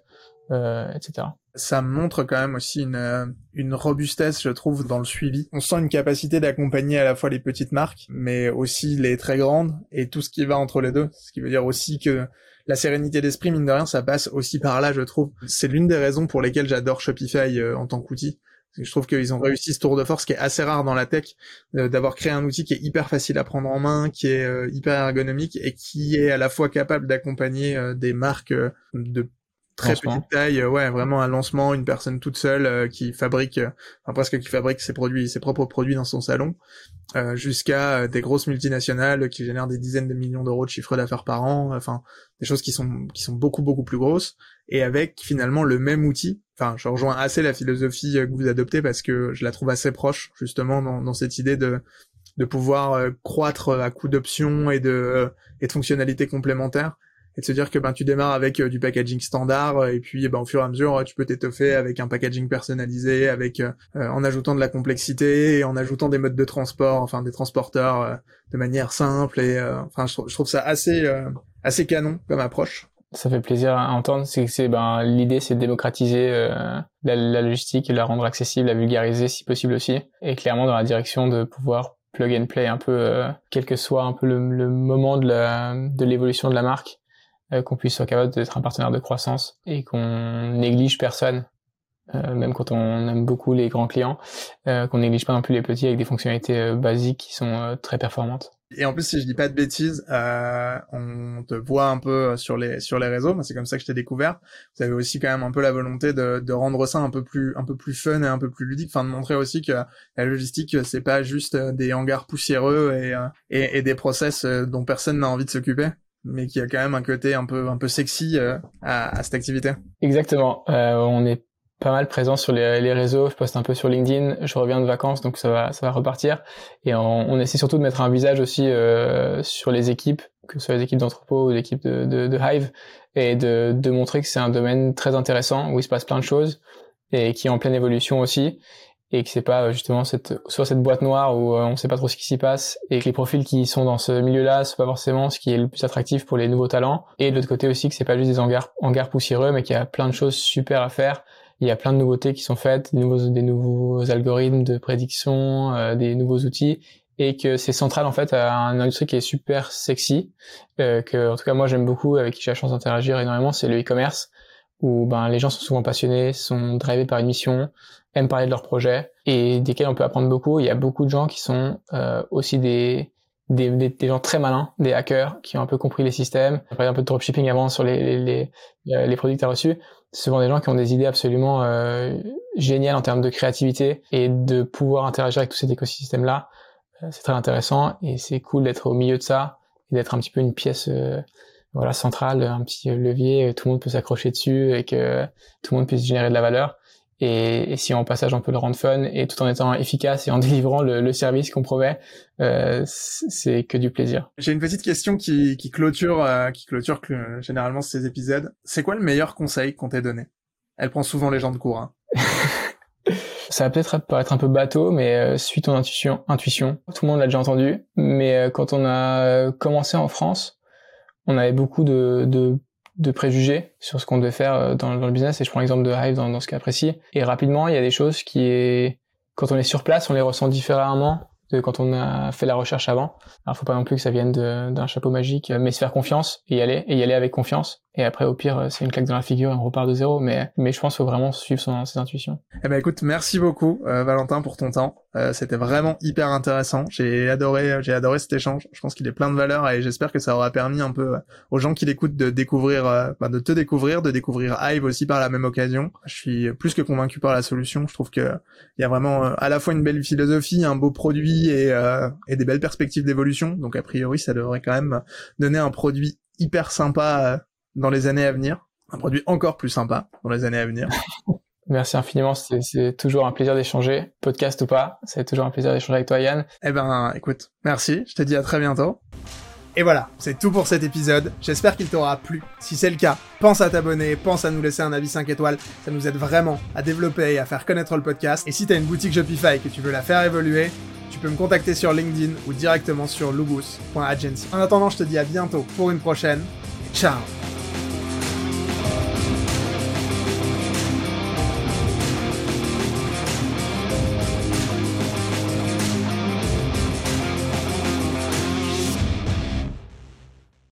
euh, etc. Ça montre quand même aussi une, euh, une robustesse, je trouve, dans le suivi. On sent une capacité d'accompagner à la fois les petites marques, mais aussi les très grandes et tout ce qui va entre les deux. Ce qui veut dire aussi que la sérénité d'esprit, mine de rien, ça passe aussi par là, je trouve. C'est l'une des raisons pour lesquelles j'adore Shopify euh, en tant qu'outil. Je trouve qu'ils ont réussi ce tour de force qui est assez rare dans la tech, euh, d'avoir créé un outil qui est hyper facile à prendre en main, qui est euh, hyper ergonomique et qui est à la fois capable d'accompagner euh, des marques de très petite taille, ouais, vraiment un lancement, une personne toute seule qui fabrique, enfin presque qui fabrique ses produits, ses propres produits dans son salon, jusqu'à des grosses multinationales qui génèrent des dizaines de millions d'euros de chiffre d'affaires par an, enfin des choses qui sont qui sont beaucoup beaucoup plus grosses et avec finalement le même outil enfin, je rejoins assez la philosophie que vous adoptez parce que je la trouve assez proche justement dans, dans cette idée de de pouvoir euh, croître à coup d'options et de euh, et de fonctionnalités complémentaires et de se dire que ben tu démarres avec euh, du packaging standard et puis ben au fur et à mesure tu peux t'étoffer avec un packaging personnalisé avec en ajoutant de la complexité et en ajoutant des modes de transport enfin des transporteurs de manière simple et enfin je, je, trouve ça assez assez canon comme approche ça fait plaisir à entendre. C'est que c'est ben l'idée, c'est de démocratiser euh, la, logistique et la rendre accessible, la vulgariser si possible aussi, et clairement dans la direction de pouvoir plug and play un peu, euh, quel que soit un peu le, moment de la de l'évolution de la marque, euh, qu'on puisse être capable d'être un partenaire de croissance et qu'on néglige personne. même quand on aime beaucoup les grands clients, qu'on néglige pas non plus les petits avec des fonctionnalités basiques qui sont très performantes. Et en plus, si je dis pas de bêtises, euh, on te voit un peu sur les sur les réseaux. C'est comme ça que je t'ai découvert. Vous avez aussi quand même un peu la volonté de, de rendre ça un peu plus un peu plus fun et un peu plus ludique. Enfin, de montrer aussi que la logistique, c'est pas juste des hangars poussiéreux et euh, et, et des process euh, dont personne n'a envie de s'occuper mais qui a quand même un côté un peu un peu sexy euh, à, à, cette activité. Exactement. Euh, on est pas mal présent sur les, les, réseaux. Je poste un peu sur LinkedIn. Je reviens de vacances, donc ça va, ça va repartir. Et on, on essaie surtout de mettre un visage aussi euh, sur les équipes, que ce soit les équipes d'entrepôt ou les équipes de, de, de, Hive, et de, de montrer que c'est un domaine très intéressant où il se passe plein de choses et qui est en pleine évolution aussi et que c'est pas justement cette soit cette boîte noire où euh, on sait pas trop ce qui s'y passe et que les profils qui sont dans ce milieu-là c'est pas forcément ce qui est le plus attractif pour les nouveaux talents et de l'autre côté aussi que c'est pas juste des hangars, hangars poussiéreux mais qu'il y a plein de choses super à faire il y a plein de nouveautés qui sont faites, des nouveaux, des nouveaux algorithmes de prédiction, euh, des nouveaux outils, et que c'est central en fait à une industrie qui est super sexy, euh, que en tout cas moi j'aime beaucoup, avec qui j'ai la chance d'interagir énormément, c'est le e-commerce, où ben les gens sont souvent passionnés, sont drivés par une mission, aiment parler de leur projet, et desquels on peut apprendre beaucoup. Il y a beaucoup de gens qui sont euh, aussi des des, des, gens très malins, des hackers qui ont un peu compris les systèmes. On parlait un peu de dropshipping avant sur les, les, les, les produits que tu reçus. Souvent des gens qui ont des idées absolument euh, géniales en termes de créativité et de pouvoir interagir avec tout cet écosystème-là. Euh, c'est très intéressant et c'est cool d'être au milieu de ça et d'être un petit peu une pièce euh, voilà centrale, un petit levier, tout le monde peut s'accrocher dessus et que tout le monde puisse générer de la valeur. Et, et, si en passage on peut le rendre fun et tout en étant efficace et en délivrant le, le service qu'on promet, euh, c'est que du plaisir. J'ai une petite question qui, qui clôture, euh, qui clôture généralement ces épisodes. C'est quoi le meilleur conseil qu'on t'ait donné? Elle prend souvent les gens de cours. Hein. Ça va peut-être paraître un peu bateau, mais euh, suis ton intuition. Intuition. Tout le monde l'a déjà entendu, mais euh, quand on a commencé en France, on avait beaucoup de, de de préjugés sur ce qu'on devait faire euh, dans, le business. Et je prends l'exemple de Hive dans, dans ce cas précis. Et rapidement, il y a des choses qui, quand on est sur place, on les ressent différemment de quand on a fait la recherche avant. Alors, faut pas non plus que ça vienne d'un chapeau magique, mais se faire confiance et y aller, et y aller avec confiance. Et après, au pire, c'est une claque dans la figure et on repart de zéro. Mais, mais je pense qu'il faut vraiment suivre son, ses intuitions. Eh ben, écoute, merci beaucoup, euh, Valentin, pour ton temps. Euh, C'était vraiment hyper intéressant. J'ai adoré, j'ai adoré cet échange. Je pense qu'il est plein de valeur et j'espère que ça aura permis un peu euh, aux gens qui l'écoutent de découvrir, euh, bah, de te découvrir, de découvrir Hive aussi par la même occasion. Je suis plus que convaincu par la solution. Je trouve que il y a vraiment euh, à la fois une belle philosophie, un beau produit et, et des belles perspectives d'évolution. Donc a priori, ça devrait quand même donner un produit hyper sympa dans les années à venir. Un produit encore plus sympa dans les années à venir. Merci infiniment, c'est toujours un plaisir d'échanger, podcast ou pas, c'est toujours un plaisir d'échanger avec toi Yann. Eh ben écoute, merci, je te dis à très bientôt. Et voilà, c'est tout pour cet épisode, j'espère qu'il t'aura plu. Si c'est le cas, pense à t'abonner, pense à nous laisser un avis 5 étoiles, ça nous aide vraiment à développer et à faire connaître le podcast. Et si t'as une boutique Shopify et que tu veux la faire évoluer, tu peux me contacter sur LinkedIn ou directement sur lugus.agency. En attendant, je te dis à bientôt pour une prochaine. Ciao